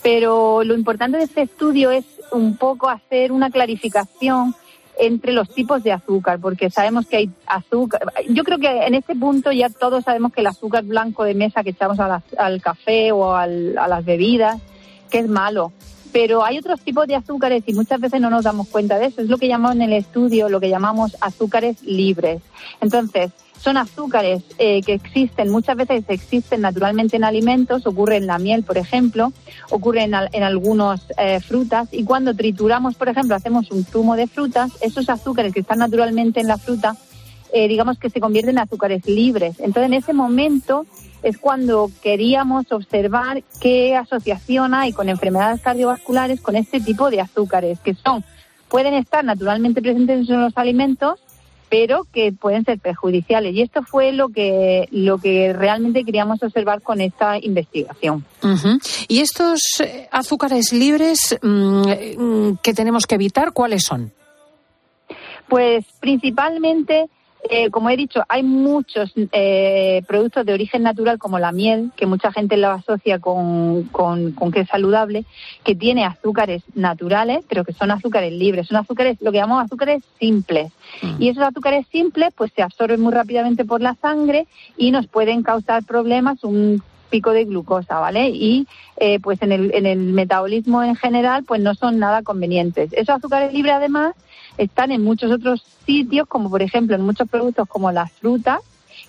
Pero lo importante de este estudio es un poco hacer una clarificación entre los tipos de azúcar, porque sabemos que hay azúcar. Yo creo que en este punto ya todos sabemos que el azúcar blanco de mesa que echamos al café o a las bebidas que es malo. Pero hay otros tipos de azúcares y muchas veces no nos damos cuenta de eso. Es lo que llamamos en el estudio, lo que llamamos azúcares libres. Entonces, son azúcares eh, que existen, muchas veces existen naturalmente en alimentos, ocurre en la miel, por ejemplo, ocurre en, en algunas eh, frutas y cuando trituramos, por ejemplo, hacemos un zumo de frutas, esos azúcares que están naturalmente en la fruta, eh, digamos que se convierten en azúcares libres. Entonces, en ese momento es cuando queríamos observar qué asociación hay con enfermedades cardiovasculares con este tipo de azúcares, que son pueden estar naturalmente presentes en los alimentos, pero que pueden ser perjudiciales. Y esto fue lo que, lo que realmente queríamos observar con esta investigación. ¿Y estos eh, azúcares libres mm, que tenemos que evitar, cuáles son? Pues principalmente eh, como he dicho, hay muchos eh, productos de origen natural como la miel, que mucha gente lo asocia con, con, que es saludable, que tiene azúcares naturales, pero que son azúcares libres, son azúcares, lo que llamamos azúcares simples. Mm. Y esos azúcares simples pues se absorben muy rápidamente por la sangre y nos pueden causar problemas, un pico de glucosa, ¿vale? Y eh, pues en el, en el metabolismo en general pues no son nada convenientes. Esos azúcares libres además están en muchos otros sitios, como por ejemplo en muchos productos como las frutas,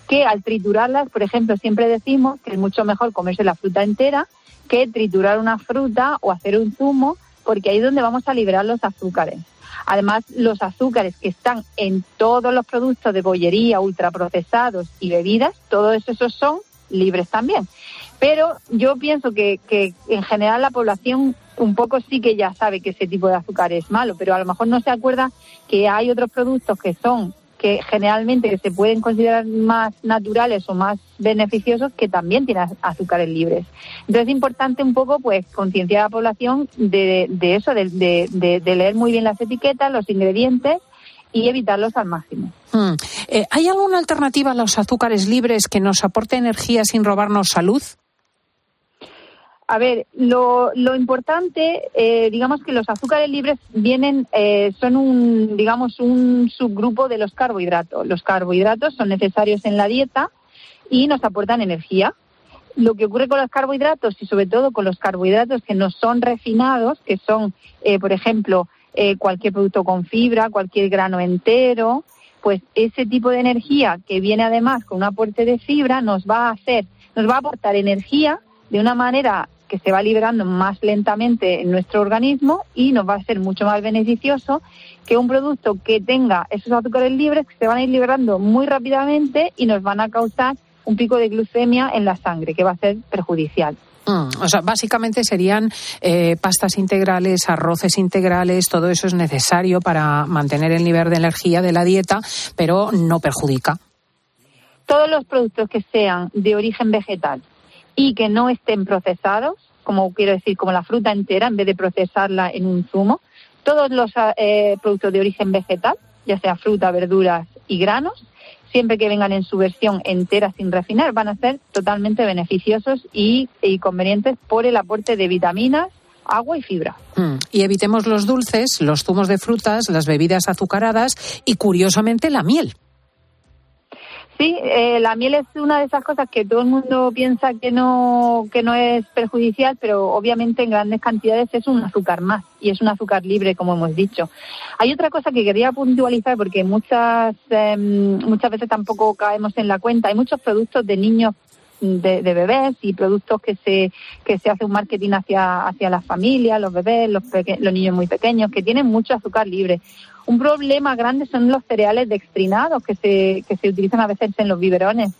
que al triturarlas, por ejemplo, siempre decimos que es mucho mejor comerse la fruta entera que triturar una fruta o hacer un zumo, porque ahí es donde vamos a liberar los azúcares. Además, los azúcares que están en todos los productos de bollería, ultraprocesados y bebidas, todos esos son libres también. Pero yo pienso que, que en general la población un poco sí que ya sabe que ese tipo de azúcar es malo, pero a lo mejor no se acuerda que hay otros productos que son que generalmente se pueden considerar más naturales o más beneficiosos que también tienen azúcares libres. Entonces es importante un poco pues concienciar a la población de, eso, de, de, leer muy bien las etiquetas, los ingredientes y evitarlos al máximo. Hmm. Eh, ¿Hay alguna alternativa a los azúcares libres que nos aporte energía sin robarnos salud? A ver, lo, importante, eh, digamos que los azúcares libres vienen, eh, son un, digamos, un subgrupo de los carbohidratos. Los carbohidratos son necesarios en la dieta y nos aportan energía. Lo que ocurre con los carbohidratos y sobre todo con los carbohidratos que no son refinados, que son, eh, por ejemplo, cualquier producto con fibra, cualquier grano entero, pues ese tipo de energía que viene además con un aporte de fibra nos va a hacer, nos va a aportar energía de una manera que se va liberando más lentamente en nuestro organismo y nos va a ser mucho más beneficioso que un producto que tenga esos azúcares libres que se van a ir liberando muy rápidamente y nos van a causar un pico de glucemia en la sangre, que va a ser perjudicial. Mm, o sea, básicamente serían eh, pastas integrales, arroces integrales, todo eso es necesario para mantener el nivel de energía de la dieta, pero no perjudica. Todos los productos que sean de origen vegetal y que no estén procesados, como quiero decir, como la fruta entera, en vez de procesarla en un zumo. Todos los eh, productos de origen vegetal, ya sea fruta, verduras y granos, siempre que vengan en su versión entera sin refinar, van a ser totalmente beneficiosos y, convenientes por el aporte de vitaminas, agua y fibra. Mm. Y evitemos los dulces, los zumos de frutas, las bebidas azucaradas y, curiosamente, la miel. Sí, eh, la miel es una de esas cosas que todo el mundo piensa que no, que no es perjudicial, pero obviamente en grandes cantidades es un azúcar más y es un azúcar libre, como hemos dicho. Hay otra cosa que quería puntualizar porque muchas, em, muchas veces tampoco caemos en la cuenta. Hay muchos productos de niños de, bebés y productos que se que se hace un marketing hacia hacia las familias, los bebés, los, los niños muy pequeños que tienen mucho azúcar libre. Un problema grande son los cereales dextrinados que se, que se utilizan a veces en los biberones.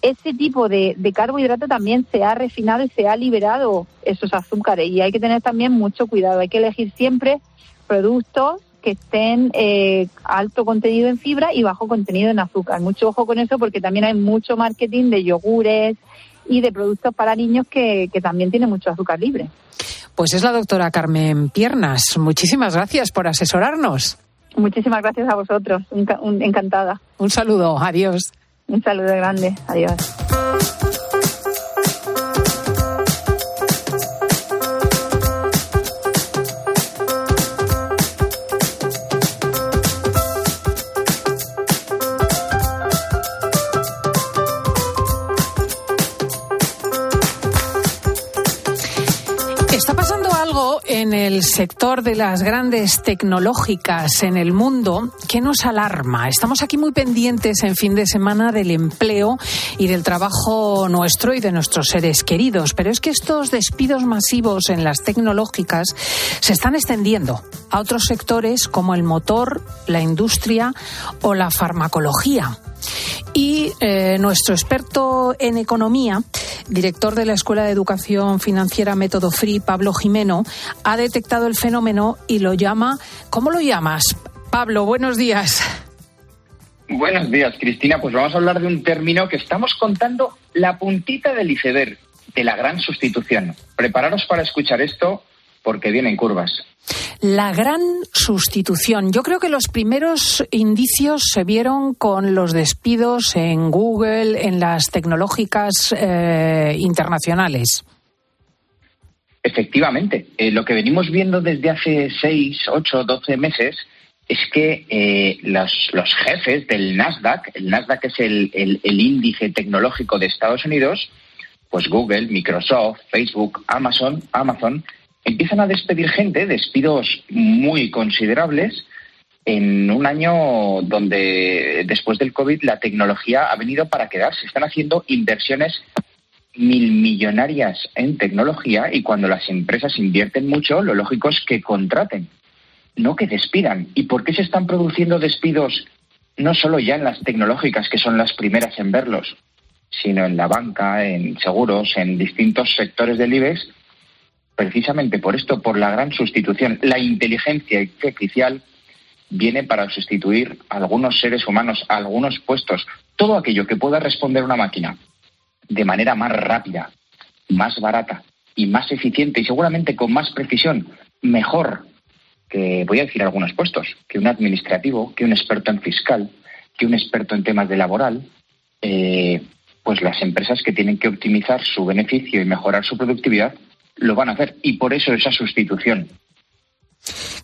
Ese tipo de, carbohidrato también se ha refinado y se ha liberado esos azúcares y hay que tener también mucho cuidado. Hay que elegir siempre productos que estén eh, alto contenido en fibra y bajo contenido en azúcar. Mucho ojo con eso porque también hay mucho marketing de yogures y de productos para niños que, que también tienen mucho azúcar libre. Pues es la doctora Carmen Piernas. Muchísimas gracias por asesorarnos. Muchísimas gracias a vosotros, encantada. Un saludo, adiós. Un saludo grande, adiós. En el sector de las grandes tecnológicas en el mundo que nos alarma. Estamos aquí muy pendientes en fin de semana del empleo y del trabajo nuestro y de nuestros seres queridos, pero es que estos despidos masivos en las tecnológicas se están extendiendo a otros sectores como el motor, la industria o la farmacología. Y eh, nuestro experto en economía, director de la Escuela de Educación Financiera Método Free, Pablo Jimeno, ha detectado el fenómeno y lo llama, ¿cómo lo llamas? Pablo, buenos días. Buenos días, Cristina. Pues vamos a hablar de un término que estamos contando la puntita del iceberg de la gran sustitución. Prepararos para escuchar esto porque vienen curvas. La gran sustitución. Yo creo que los primeros indicios se vieron con los despidos en Google, en las tecnológicas eh, internacionales. Efectivamente, eh, lo que venimos viendo desde hace seis, ocho, doce meses es que eh, los, jefes del Nasdaq, el Nasdaq es el, el índice tecnológico de Estados Unidos, pues Google, Microsoft, Facebook, Amazon, Amazon empiezan a despedir gente, despidos muy considerables, en un año donde después del COVID la tecnología ha venido para quedarse. Están haciendo inversiones mil millonarias en tecnología y cuando las empresas invierten mucho, lo lógico es que contraten, no que despidan. ¿Y por qué se están produciendo despidos no solo ya en las tecnológicas, que son las primeras en verlos, sino en la banca, en seguros, en distintos sectores del IBEX? Precisamente por esto, por la gran sustitución. La inteligencia artificial viene para sustituir a algunos seres humanos, a algunos puestos, todo aquello que pueda responder una máquina de manera más rápida, más barata y más eficiente y seguramente con más precisión, mejor que, voy a decir algunos puestos, que un administrativo, que un experto en fiscal, que un experto en temas de laboral, eh, pues las empresas que tienen que optimizar su beneficio y mejorar su productividad lo van a hacer y por eso esa sustitución.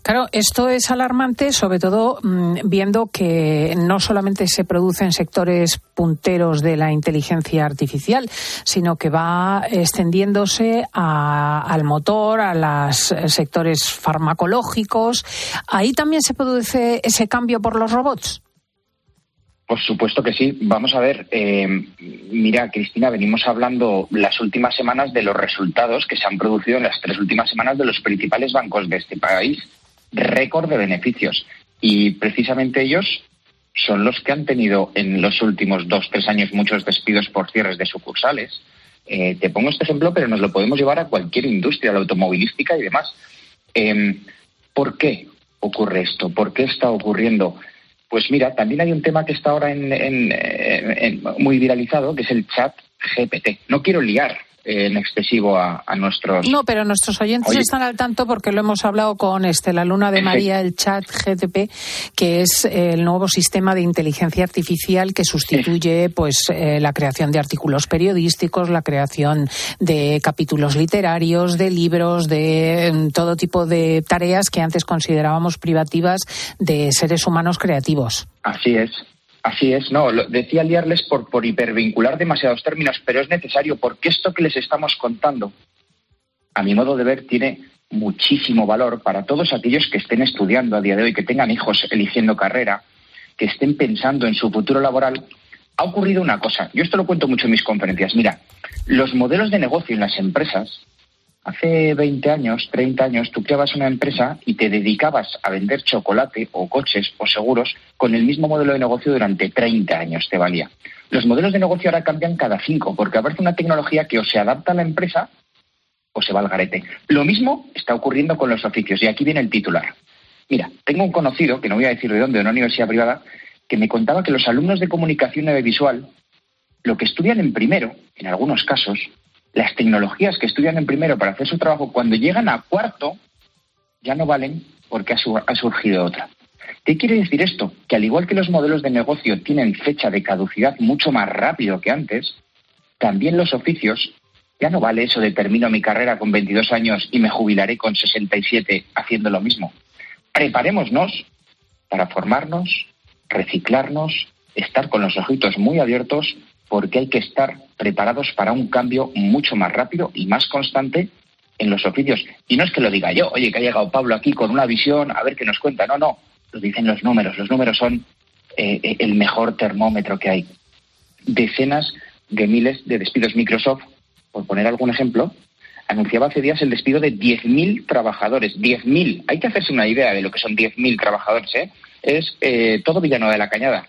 Claro, esto es alarmante, sobre todo mm, viendo que no solamente se produce en sectores punteros de la inteligencia artificial, sino que va extendiéndose al motor, a los sectores farmacológicos. Ahí también se produce ese cambio por los robots. Por supuesto que sí. Vamos a ver, eh, mira, Cristina, venimos hablando las últimas semanas de los resultados que se han producido en las tres últimas semanas de los principales bancos de este país. Récord de beneficios. Y precisamente ellos son los que han tenido en los últimos dos, tres años muchos despidos por cierres de sucursales. Eh, te pongo este ejemplo, pero nos lo podemos llevar a cualquier industria, la automovilística y demás. Eh, ¿Por qué ocurre esto? ¿Por qué está ocurriendo? Pues mira, también hay un tema que está ahora en, muy viralizado, que es el chat GPT. No quiero liar en excesivo a, nuestros. No, pero nuestros oyentes están al tanto porque lo hemos hablado con este, la Luna de María, el chat GTP, que es el nuevo sistema de inteligencia artificial que sustituye pues eh, la creación de artículos periodísticos, la creación de capítulos literarios, de libros, de mm, todo tipo de tareas que antes considerábamos privativas de seres humanos creativos. Así es. Así es, no, decía liarles por, por hipervincular demasiados términos, pero es necesario porque esto que les estamos contando, a mi modo de ver, tiene muchísimo valor para todos aquellos que estén estudiando a día de hoy, que tengan hijos eligiendo carrera, que estén pensando en su futuro laboral. Ha ocurrido una cosa, yo esto lo cuento mucho en mis conferencias. Mira, los modelos de negocio en las empresas Hace 20 años, 30 años, tú creabas una empresa y te dedicabas a vender chocolate o coches o seguros con el mismo modelo de negocio durante 30 años, te valía. Los modelos de negocio ahora cambian cada cinco porque aparece una tecnología que o se adapta a la empresa o se va al garete. Lo mismo está ocurriendo con los oficios y aquí viene el titular. Mira, tengo un conocido, que no voy a decir de dónde, de una universidad privada, que me contaba que los alumnos de comunicación audiovisual lo que estudian en primero, en algunos casos, las tecnologías que estudian en primero para hacer su trabajo, cuando llegan a cuarto, ya no valen porque ha, surgido otra. ¿Qué quiere decir esto? Que al igual que los modelos de negocio tienen fecha de caducidad mucho más rápido que antes, también los oficios, ya no vale eso de termino mi carrera con 22 años y me jubilaré con 67 haciendo lo mismo. Preparémonos para formarnos, reciclarnos, estar con los ojitos muy abiertos porque hay que estar preparados para un cambio mucho más rápido y más constante en los oficios. Y no es que lo diga yo, oye, que ha llegado Pablo aquí con una visión, a ver qué nos cuenta. No, no, lo dicen los números. Los números son eh, eh, el mejor termómetro que hay. Decenas de miles de despidos. Microsoft, por poner algún ejemplo, anunciaba hace días el despido de 10.000 trabajadores. 10.000. Hay que hacerse una idea de lo que son 10.000 trabajadores. ¿eh? Es eh, todo Villano de la Cañada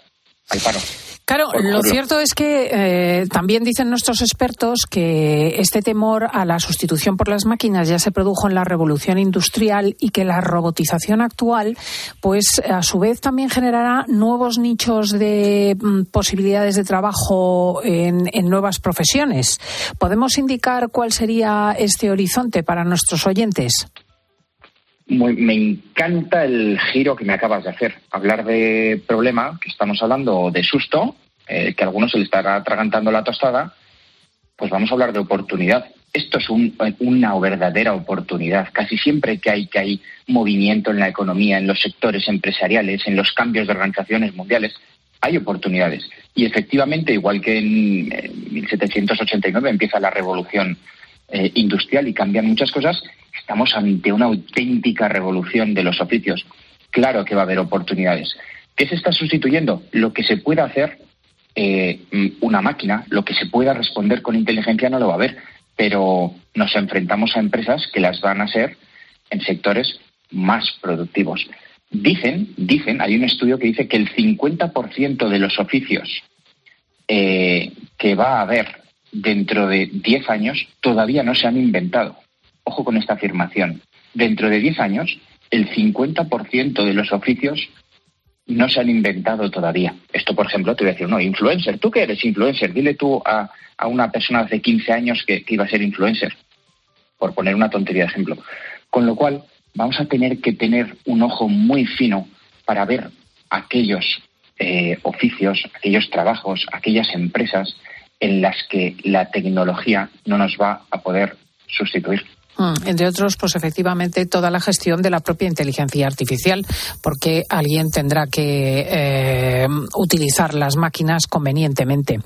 al paro. Claro, lo cierto es que eh, también dicen nuestros expertos que este temor a la sustitución por las máquinas ya se produjo en la revolución industrial y que la robotización actual, pues a su vez también generará nuevos nichos de mm, posibilidades de trabajo en, en nuevas profesiones. ¿Podemos indicar cuál sería este horizonte para nuestros oyentes? Me encanta el giro que me acabas de hacer. Hablar de problema, que estamos hablando de susto, eh, que a algunos se le estará atragantando la tostada, pues vamos a hablar de oportunidad. Esto es una verdadera oportunidad. Casi siempre que hay, que hay movimiento en la economía, en los sectores empresariales, en los cambios de organizaciones mundiales, hay oportunidades. Y efectivamente, igual que en, 1789 empieza la revolución eh, industrial y cambian muchas cosas, Estamos ante una auténtica revolución de los oficios. Claro que va a haber oportunidades. ¿Qué se está sustituyendo? Lo que se pueda hacer eh, una máquina, lo que se pueda responder con inteligencia no lo va a haber, pero nos enfrentamos a empresas que las van a ser en sectores más productivos. Dicen, dicen, hay un estudio que dice que el 50% de los oficios eh, que va a haber dentro de 10 años todavía no se han inventado ojo con esta afirmación, dentro de 10 años el 50% de los oficios no se han inventado todavía. Esto, por ejemplo, te voy a decir, no, influencer, ¿tú qué eres influencer? Dile tú a, una persona de 15 años que, iba a ser influencer, por poner una tontería de ejemplo. Con lo cual, vamos a tener que tener un ojo muy fino para ver aquellos eh, oficios, aquellos trabajos, aquellas empresas en las que la tecnología no nos va a poder sustituir. Mm, entre otros, pues efectivamente toda la gestión de la propia inteligencia artificial, porque alguien tendrá que eh, utilizar las máquinas convenientemente.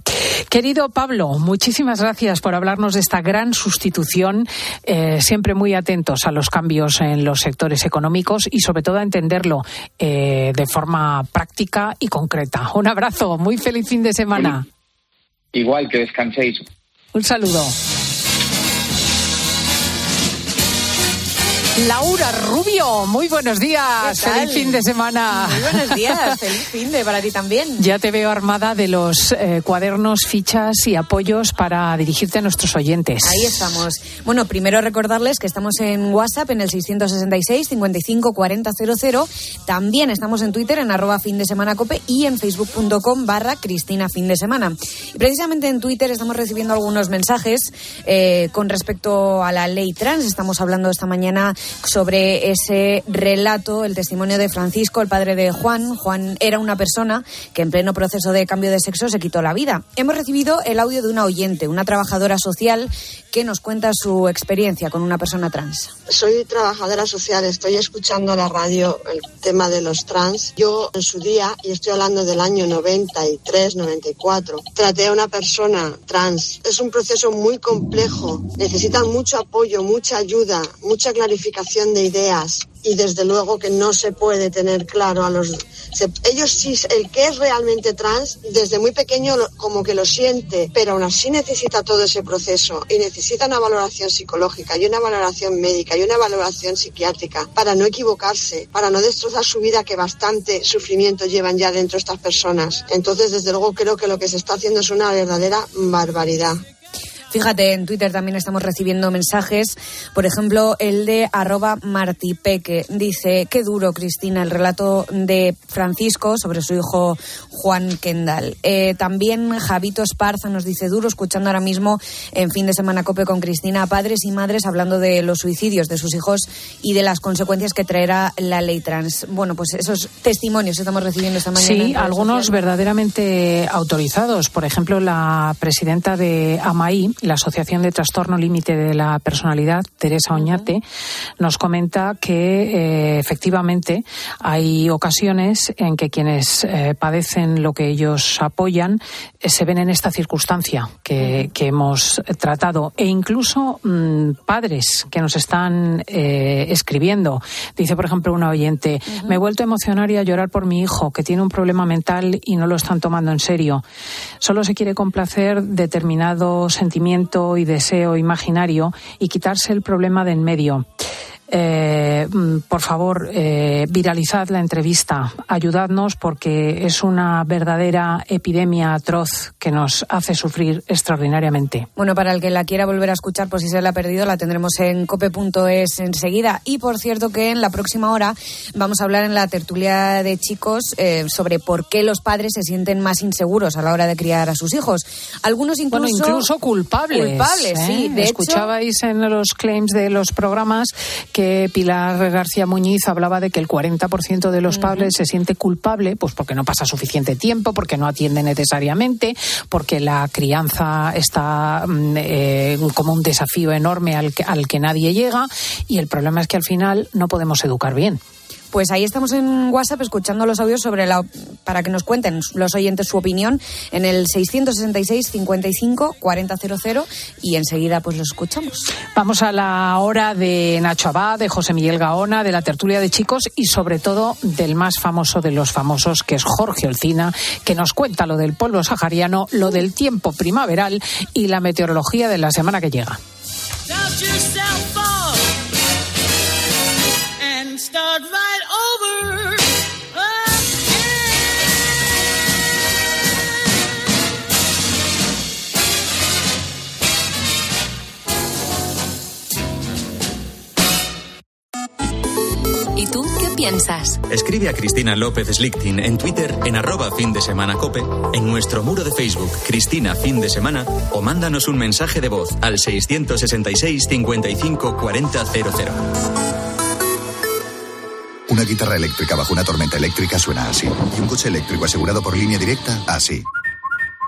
Querido Pablo, muchísimas gracias por hablarnos de esta gran sustitución, eh, siempre muy atentos a los cambios en los sectores económicos y sobre todo a entenderlo eh, de forma práctica y concreta. Un abrazo, muy feliz fin de semana. Igual que descanséis. Un saludo. Laura Rubio, muy buenos días. Feliz fin de semana. Muy buenos días. Feliz fin de para ti también. Ya te veo armada de los eh, cuadernos, fichas y apoyos para dirigirte a nuestros oyentes. Ahí estamos. Bueno, primero recordarles que estamos en WhatsApp en el 666 55 40 00. También estamos en Twitter en arroba fin de semana cope y en facebook.com barra Cristina fin de semana. Y precisamente en Twitter estamos recibiendo algunos mensajes eh, con respecto a la ley trans. Estamos hablando esta mañana sobre ese relato, el testimonio de Francisco, el padre de Juan. Juan era una persona que en pleno proceso de cambio de sexo se quitó la vida. Hemos recibido el audio de una oyente, una trabajadora social, que nos cuenta su experiencia con una persona trans. Soy trabajadora social, estoy escuchando la radio el tema de los trans. Yo en su día, y estoy hablando del año 93, 94, traté a una persona trans. Es un proceso muy complejo, necesitan mucho apoyo, mucha ayuda, mucha clarificación de ideas y desde luego que no se puede tener claro a los ellos sí el que es realmente trans desde muy pequeño como que lo siente pero aún así necesita todo ese proceso y necesita una valoración psicológica y una valoración médica y una valoración psiquiátrica para no equivocarse para no destrozar su vida que bastante sufrimiento llevan ya dentro estas personas. Entonces desde luego creo que lo que se está haciendo es una verdadera barbaridad Fíjate, en Twitter también estamos recibiendo mensajes. Por ejemplo, el de arroba martipeque. Dice, qué duro, Cristina, el relato de Francisco sobre su hijo Juan Kendall. Eh, también Javito Esparza nos dice, duro, escuchando ahora mismo en fin de semana cope con Cristina, padres y madres hablando de los suicidios de sus hijos y de las consecuencias que traerá la ley trans. Bueno, pues esos testimonios estamos recibiendo esta mañana. Sí, algunos verdaderamente autorizados. Por ejemplo, la presidenta de AMAI la Asociación de Trastorno Límite de la Personalidad, Teresa Oñate, nos comenta que eh, efectivamente hay ocasiones en que quienes eh, padecen lo que ellos apoyan eh, se ven en esta circunstancia que, que hemos tratado e incluso mm, padres que nos están escribiendo. Dice, por ejemplo, una oyente, me he vuelto a emocionar y a llorar por mi hijo que tiene un problema mental y no lo están tomando en serio. Solo se quiere complacer determinado sentimiento y deseo imaginario y quitarse el problema de en medio. Eh, mm, por favor, eh, viralizad la entrevista, ayudadnos porque es una verdadera epidemia atroz que nos hace sufrir extraordinariamente. Bueno, para el que la quiera volver a escuchar, por si se la ha perdido, la tendremos en cope.es enseguida. Y por cierto que en la próxima hora vamos a hablar en la tertulia de chicos eh, sobre por qué los padres se sienten más inseguros a la hora de criar a sus hijos. Algunos incluso, bueno, incluso culpables. Culpables, sí. ¿eh? De Escuchabais en los claims de los programas que que Pilar García Muñiz hablaba de que el 40% de los padres se siente culpable, pues porque no pasa suficiente tiempo, porque no atiende necesariamente, porque la crianza está mm, eh, como un desafío enorme al al que nadie llega y el problema es que al final no podemos educar bien. Pues ahí estamos en WhatsApp escuchando los audios sobre la para que nos cuenten los oyentes su opinión en el 666 55 4000 y enseguida pues los escuchamos. Vamos a la hora de Nacho Abad, de José Miguel Gaona, de la tertulia de chicos y sobre todo del más famoso de los famosos que es Jorge Olcina, que nos cuenta lo del polvo sahariano, lo del tiempo primaveral y la meteorología de la semana que llega. ¿Y tú qué piensas? Escribe a Cristina López Slichting en Twitter en arroba fin de semana cope, en nuestro muro de Facebook Cristina Fin de Semana o mándanos un mensaje de voz al 666 55 40 00. Una guitarra eléctrica bajo una tormenta eléctrica suena así. Y un coche eléctrico asegurado por línea directa, así.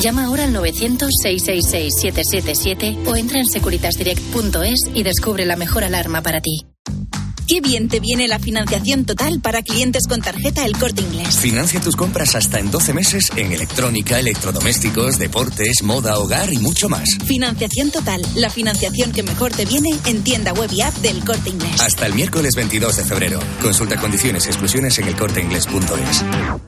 Llama ahora al 900-666-777 o entra en securitasdirect.es y descubre la mejor alarma para ti. Qué bien te viene la financiación total para clientes con tarjeta El Corte Inglés. Financia tus compras hasta en 12 meses en electrónica, electrodomésticos, deportes, moda, hogar y mucho más. Financiación total, la financiación que mejor te viene en tienda web y app del Corte Inglés. Hasta el miércoles 22 de febrero. Consulta condiciones y exclusiones en elcorteinglés.es.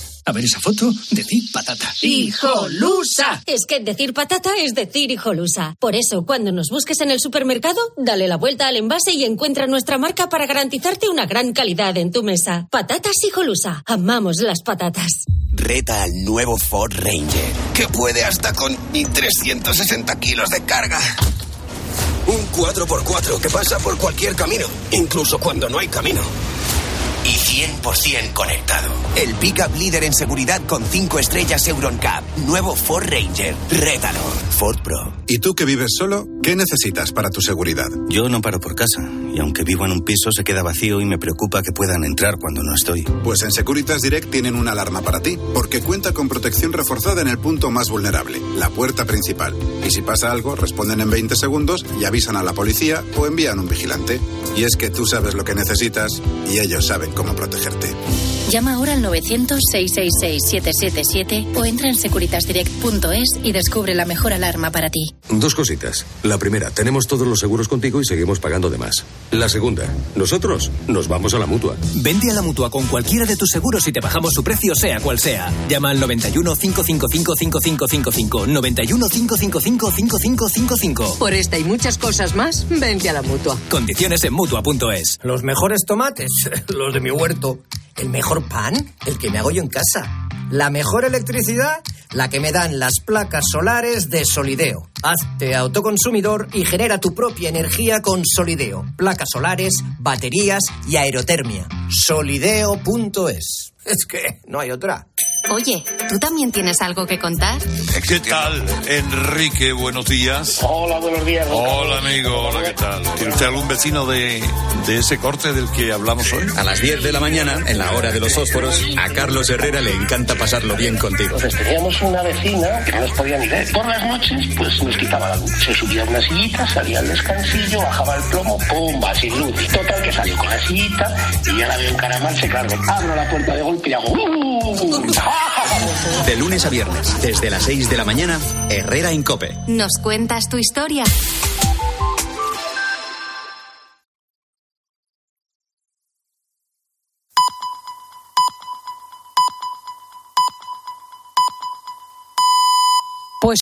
A ver esa foto, decir patata. ¡Hijolusa! Es que decir patata es decir hijolusa. Por eso, cuando nos busques en el supermercado, dale la vuelta al envase y encuentra nuestra marca para garantizarte una gran calidad en tu mesa. Patatas hijolusa. Amamos las patatas. Reta al nuevo Ford Ranger, que puede hasta con 360 kilos de carga. Un 4x4 que pasa por cualquier camino, incluso cuando no hay camino y 100% conectado. El pickup líder en seguridad con 5 estrellas Euroncap. Nuevo Ford Ranger. Rétalo. Ford Pro. ¿Y tú que vives solo? ¿Qué necesitas para tu seguridad? Yo no paro por casa y aunque vivo en un piso se queda vacío y me preocupa que puedan entrar cuando no estoy. Pues en Securitas Direct tienen una alarma para ti, porque cuenta con protección reforzada en el punto más vulnerable, la puerta principal. Y si pasa algo, responden en 20 segundos y avisan a la policía o envían un vigilante. Y es que tú sabes lo que necesitas y ellos saben cómo protegerte. Llama ahora al 900-666-777 o entra en securitasdirect.es y descubre la mejor alarma para ti. Dos cositas. La primera, tenemos todos los seguros contigo y seguimos pagando de más. La segunda, nosotros nos vamos a la mutua. Vende a la mutua con cualquiera de tus seguros y te bajamos su precio, sea cual sea. Llama al 91 555 5555. 91 555 5555. Por esta y muchas cosas más, vente a la mutua. Condiciones en mutua.es. Los mejores tomates, los de mi huerto. El mejor pan, el que me hago yo en casa. La mejor electricidad, la que me dan las placas solares de Solideo. Hazte autoconsumidor y genera tu propia energía con Solideo. Placas solares, baterías y aerotermia. Solideo.es. Es que no hay otra. Oye, ¿tú también tienes algo que contar? ¿Qué tal, Enrique? Buenos días. Hola, buenos días. Hola, amigo. Hola, ¿qué tal? ¿Tiene usted algún vecino de, de ese corte del que hablamos hoy? A las 10 de la mañana, en la hora de los fósforos, a Carlos Herrera le encanta pasarlo bien contigo. Pues teníamos una vecina que no nos podía ni ver. Por las noches, pues nos quitaba la luz. Se subía a una sillita, salía al descansillo, bajaba el plomo, ¡pumba! Sin luz. Total, que salió con la sillita y ya la veo encaramarse, claro. Abro la puerta de golpe y hago... ¡Uh! De lunes a viernes, desde las 6 de la mañana, Herrera en Cope. ¿Nos cuentas tu historia?